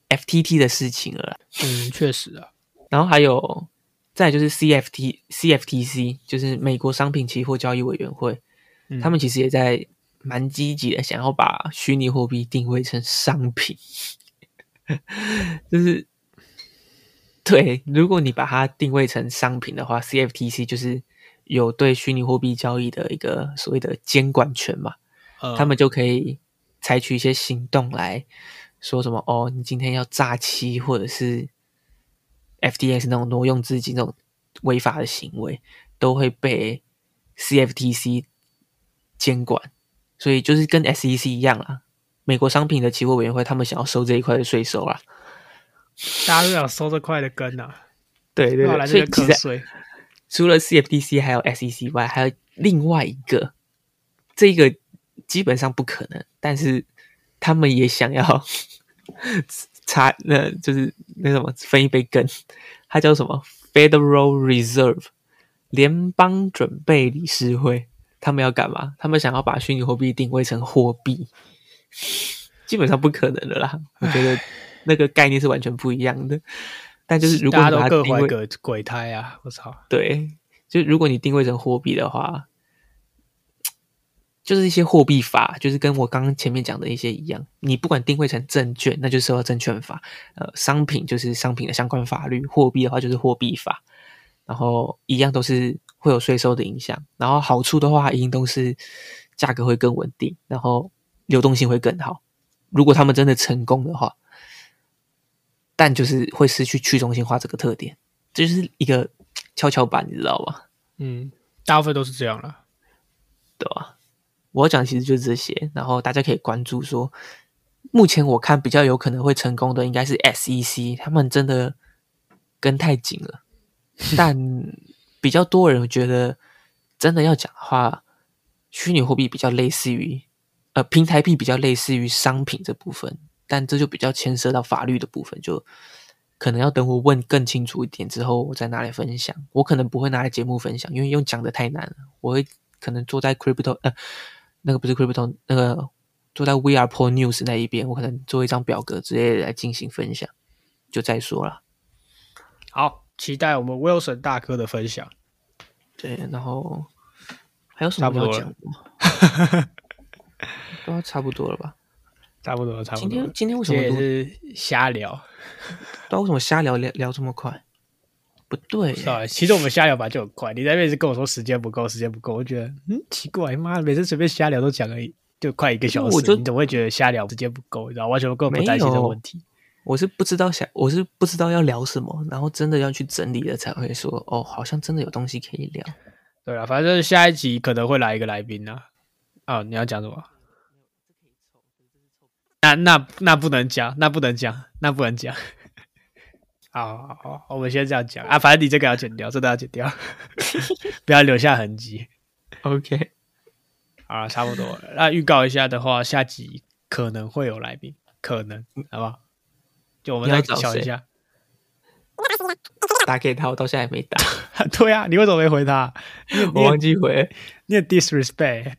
FTT 的事情了。嗯，确实啊，然后还有再就是 CFT CFTC，就是美国商品期货交易委员会，嗯他们其实也在蛮积极的，想要把虚拟货币定位成商品，就是对，如果你把它定位成商品的话，CFTC 就是有对虚拟货币交易的一个所谓的监管权嘛，呃他们就可以采取一些行动来说什么哦，你今天要诈欺或者是 FDS 那种挪用资金这种违法的行为，都会被 CFTC 监管，所以就是跟 SEC 一样啦。美国商品的期货委员会，他们想要收这一块的税收啊。大家都想收这块的根啊，对对对，其实，除了 CFTC 还有 SEC 外，还有另外一个，这个基本上不可能，但是他们也想要 (laughs) 插，那就是那什么分一杯羹，它叫什么 Federal Reserve 联邦准备理事会，他们要干嘛？他们想要把虚拟货币定位成货币，基本上不可能的啦。我觉得那个概念是完全不一样的。但就是如果大家都各怀鬼鬼胎啊！我操，对，就如果你定位成货币的话，就是一些货币法，就是跟我刚刚前面讲的一些一样。你不管定位成证券，那就受到证券法；呃，商品就是商品的相关法律；货币的话就是货币法。然后一样都是会有税收的影响。然后好处的话，一定都是价格会更稳定，然后流动性会更好。如果他们真的成功的话，但就是会失去去中心化这个特点，这就是一个跷跷板，你知道吧？嗯，大部分都是这样了。对吧？我要讲的其实就是这些，然后大家可以关注说，目前我看比较有可能会成功的应该是 SEC，他们真的跟太紧了，但比较多人觉得真的要讲的话，虚拟货币比较类似于呃平台币比较类似于商品这部分，但这就比较牵涉到法律的部分，就可能要等我问更清楚一点之后，我再拿来分享。我可能不会拿来节目分享，因为用讲的太难了。我会可能坐在 crypto 呃那个不是 crypto 那个坐在 We Are Poor News 那一边，我可能做一张表格之类的来进行分享，就再说了。好，期待我们 Wilson 大哥的分享。对，然后还有什差不多了么要讲的吗？(laughs) 都差不多了吧？差不多，差不多今。天今天为什么录？是瞎聊，不知道，为什么瞎聊聊聊这么快？不对耶，是吧？其实我们瞎聊吧就很快，你在那边一直跟我说时间不够，时间不够，我觉得嗯奇怪，妈的，每次随便瞎聊都讲了，就快一个小时，我就你怎么会觉得瞎聊时间不够？你知道，完全根本不没担心这个问题。我是不知道想，我是不知道要聊什么，然后真的要去整理了才会说，哦，好像真的有东西可以聊。对啊，反正下一集可能会来一个来宾啊。啊，你要讲什么？那那那不能讲，那不能讲，那不能讲。好好好，我们先这样讲啊，反正你这个要剪掉，这个要剪掉，(laughs) 不要留下痕迹。(laughs) OK，好了，差不多了。那预告一下的话，下集可能会有来宾，可能，好不好？就我们再找一下。打给他，我到现在还没打，(laughs) 对啊，你为什么没回他？(laughs) 我忘记回。你很 disrespect。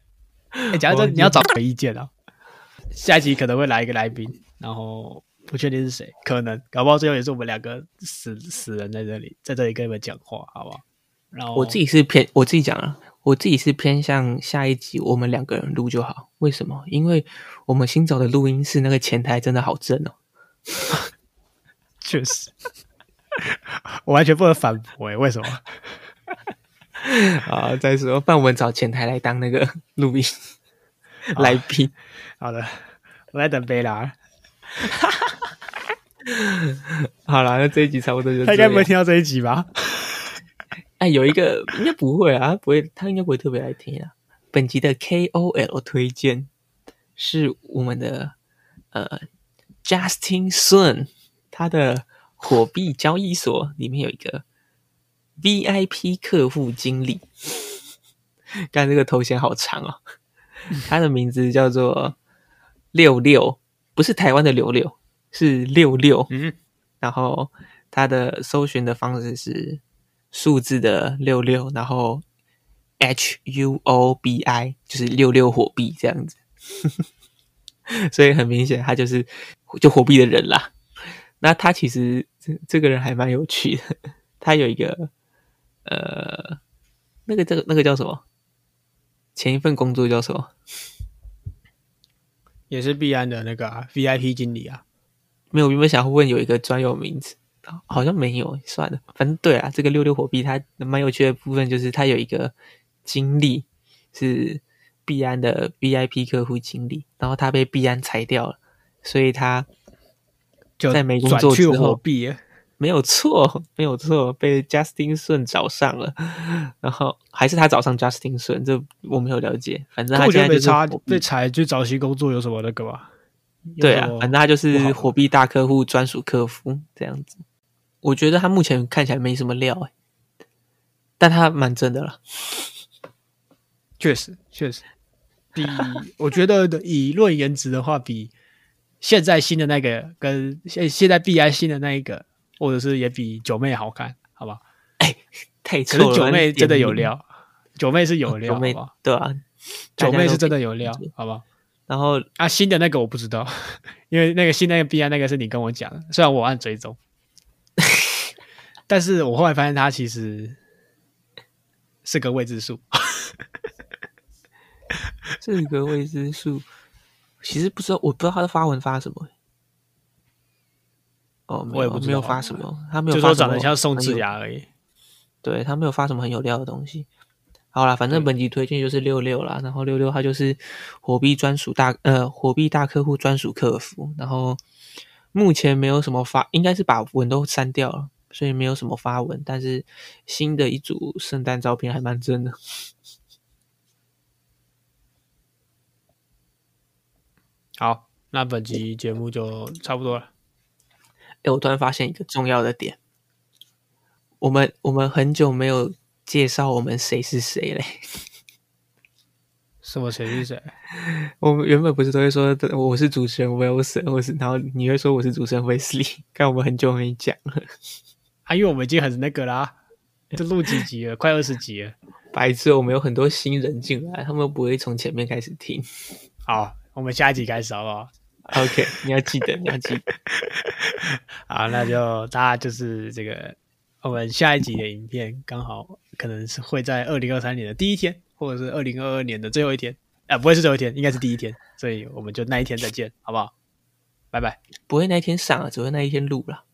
哎、假如你要找回意见啊，下一集可能会来一个来宾，然后不确定是谁，可能搞不好最后也是我们两个死死人在这里，在这里跟你们讲话，好不好？然后我自己是偏我自己讲了，我自己是偏向下一集我们两个人录就好。为什么？因为我们新找的录音室那个前台真的好正哦。确实，(laughs) 我完全不能反驳诶，为什么？(laughs) 啊，再说，不然我们找前台来当那个 (laughs) 录音来宾。好的，我在等贝拉。好了，那这一集差不多就他应该不会。听到这一集吧？哎，有一个应该不会啊，不会，他应该不会特别来听啊。本集的 KOL 推荐是我们的呃 Justin Sun，他的火币交易所里面有一个 VIP 客户经理，看这个头衔好长哦，他的名字叫做六六，不是台湾的六六，是六六，嗯，然后他的搜寻的方式是数字的六六，然后 H U O B I 就是六六火币这样子，(laughs) 所以很明显他就是就火币的人啦。那他其实这这个人还蛮有趣的，他有一个呃那个这个那个叫什么？前一份工作叫什么？也是必安的那个啊 VIP 经理啊。没有，原本想问有一个专有名词，好像没有，算了，反正对啊，这个六六火币它蛮有趣的部分就是它有一个经历是必安的 VIP 客户经理，然后他被必安裁掉了，所以他就在没工作之后火币了，没有错，没有错，被 Justin 顺找上了，然后还是他找上 Justin 顺，这我没有了解，反正他现在就是被裁去找新工作有什么那个吧？有对啊反正他就是火币大客户专属客服这样子。我觉得他目前看起来没什么料哎、但他蛮真的了。确实确实，比我觉得的以论颜值的话，比现在新的那个跟现现在 B I 新的那一个，或者是也比九妹好看，好吧？太臭了，可是九妹真的有，料，九妹是有料，九妹好吧？对啊，九妹是真的有。料，好吧？然后啊，新的那个我不知道，(laughs) 因为那个新那个 B I 那个是你跟我讲的，虽然我按追踪，(laughs) 但是我后来发现他其实是个未知数。是个未知数，其实不知道，我不知道他的发文发什么欸。哦，没有没有我也不知道发什么，他没有就发什长得像宋智雅而已。对他没有发什么很有料的东西。好啦，反正本集推荐就是六六啦，然后六六他就是火币专属大呃火币大客户专属客服，然后目前没有什么发，应该是把文都删掉了，所以没有什么发文。但是新的一组圣诞照片还蛮真的。好，那本集节目就差不多了。哎，我突然发现一个重要的点，我们我们很久没有介绍我们谁是谁嘞。什么谁是谁？(laughs) 我们原本不是都会说我是主持人 Wilson，或是然后你会说我是主持人 Wesley，(laughs) 看我们很久没讲了，啊，因为我们已经很那个啦，这录几集了，快二十集了。白痴，我们有很多新人进来，他们不会从前面开始听。好，我们下一集开始好不好？OK，你要记得，(laughs) 你要记得。好，那就大家就是这个，我们下一集的影片刚好可能是会在二零二三年的第一天，或者是二零二二年的最后一天，啊、不会是最后一天，应该是第一天，所以我们就那一天再见，好不好？拜拜。不会那一天上啊，只会那一天录了。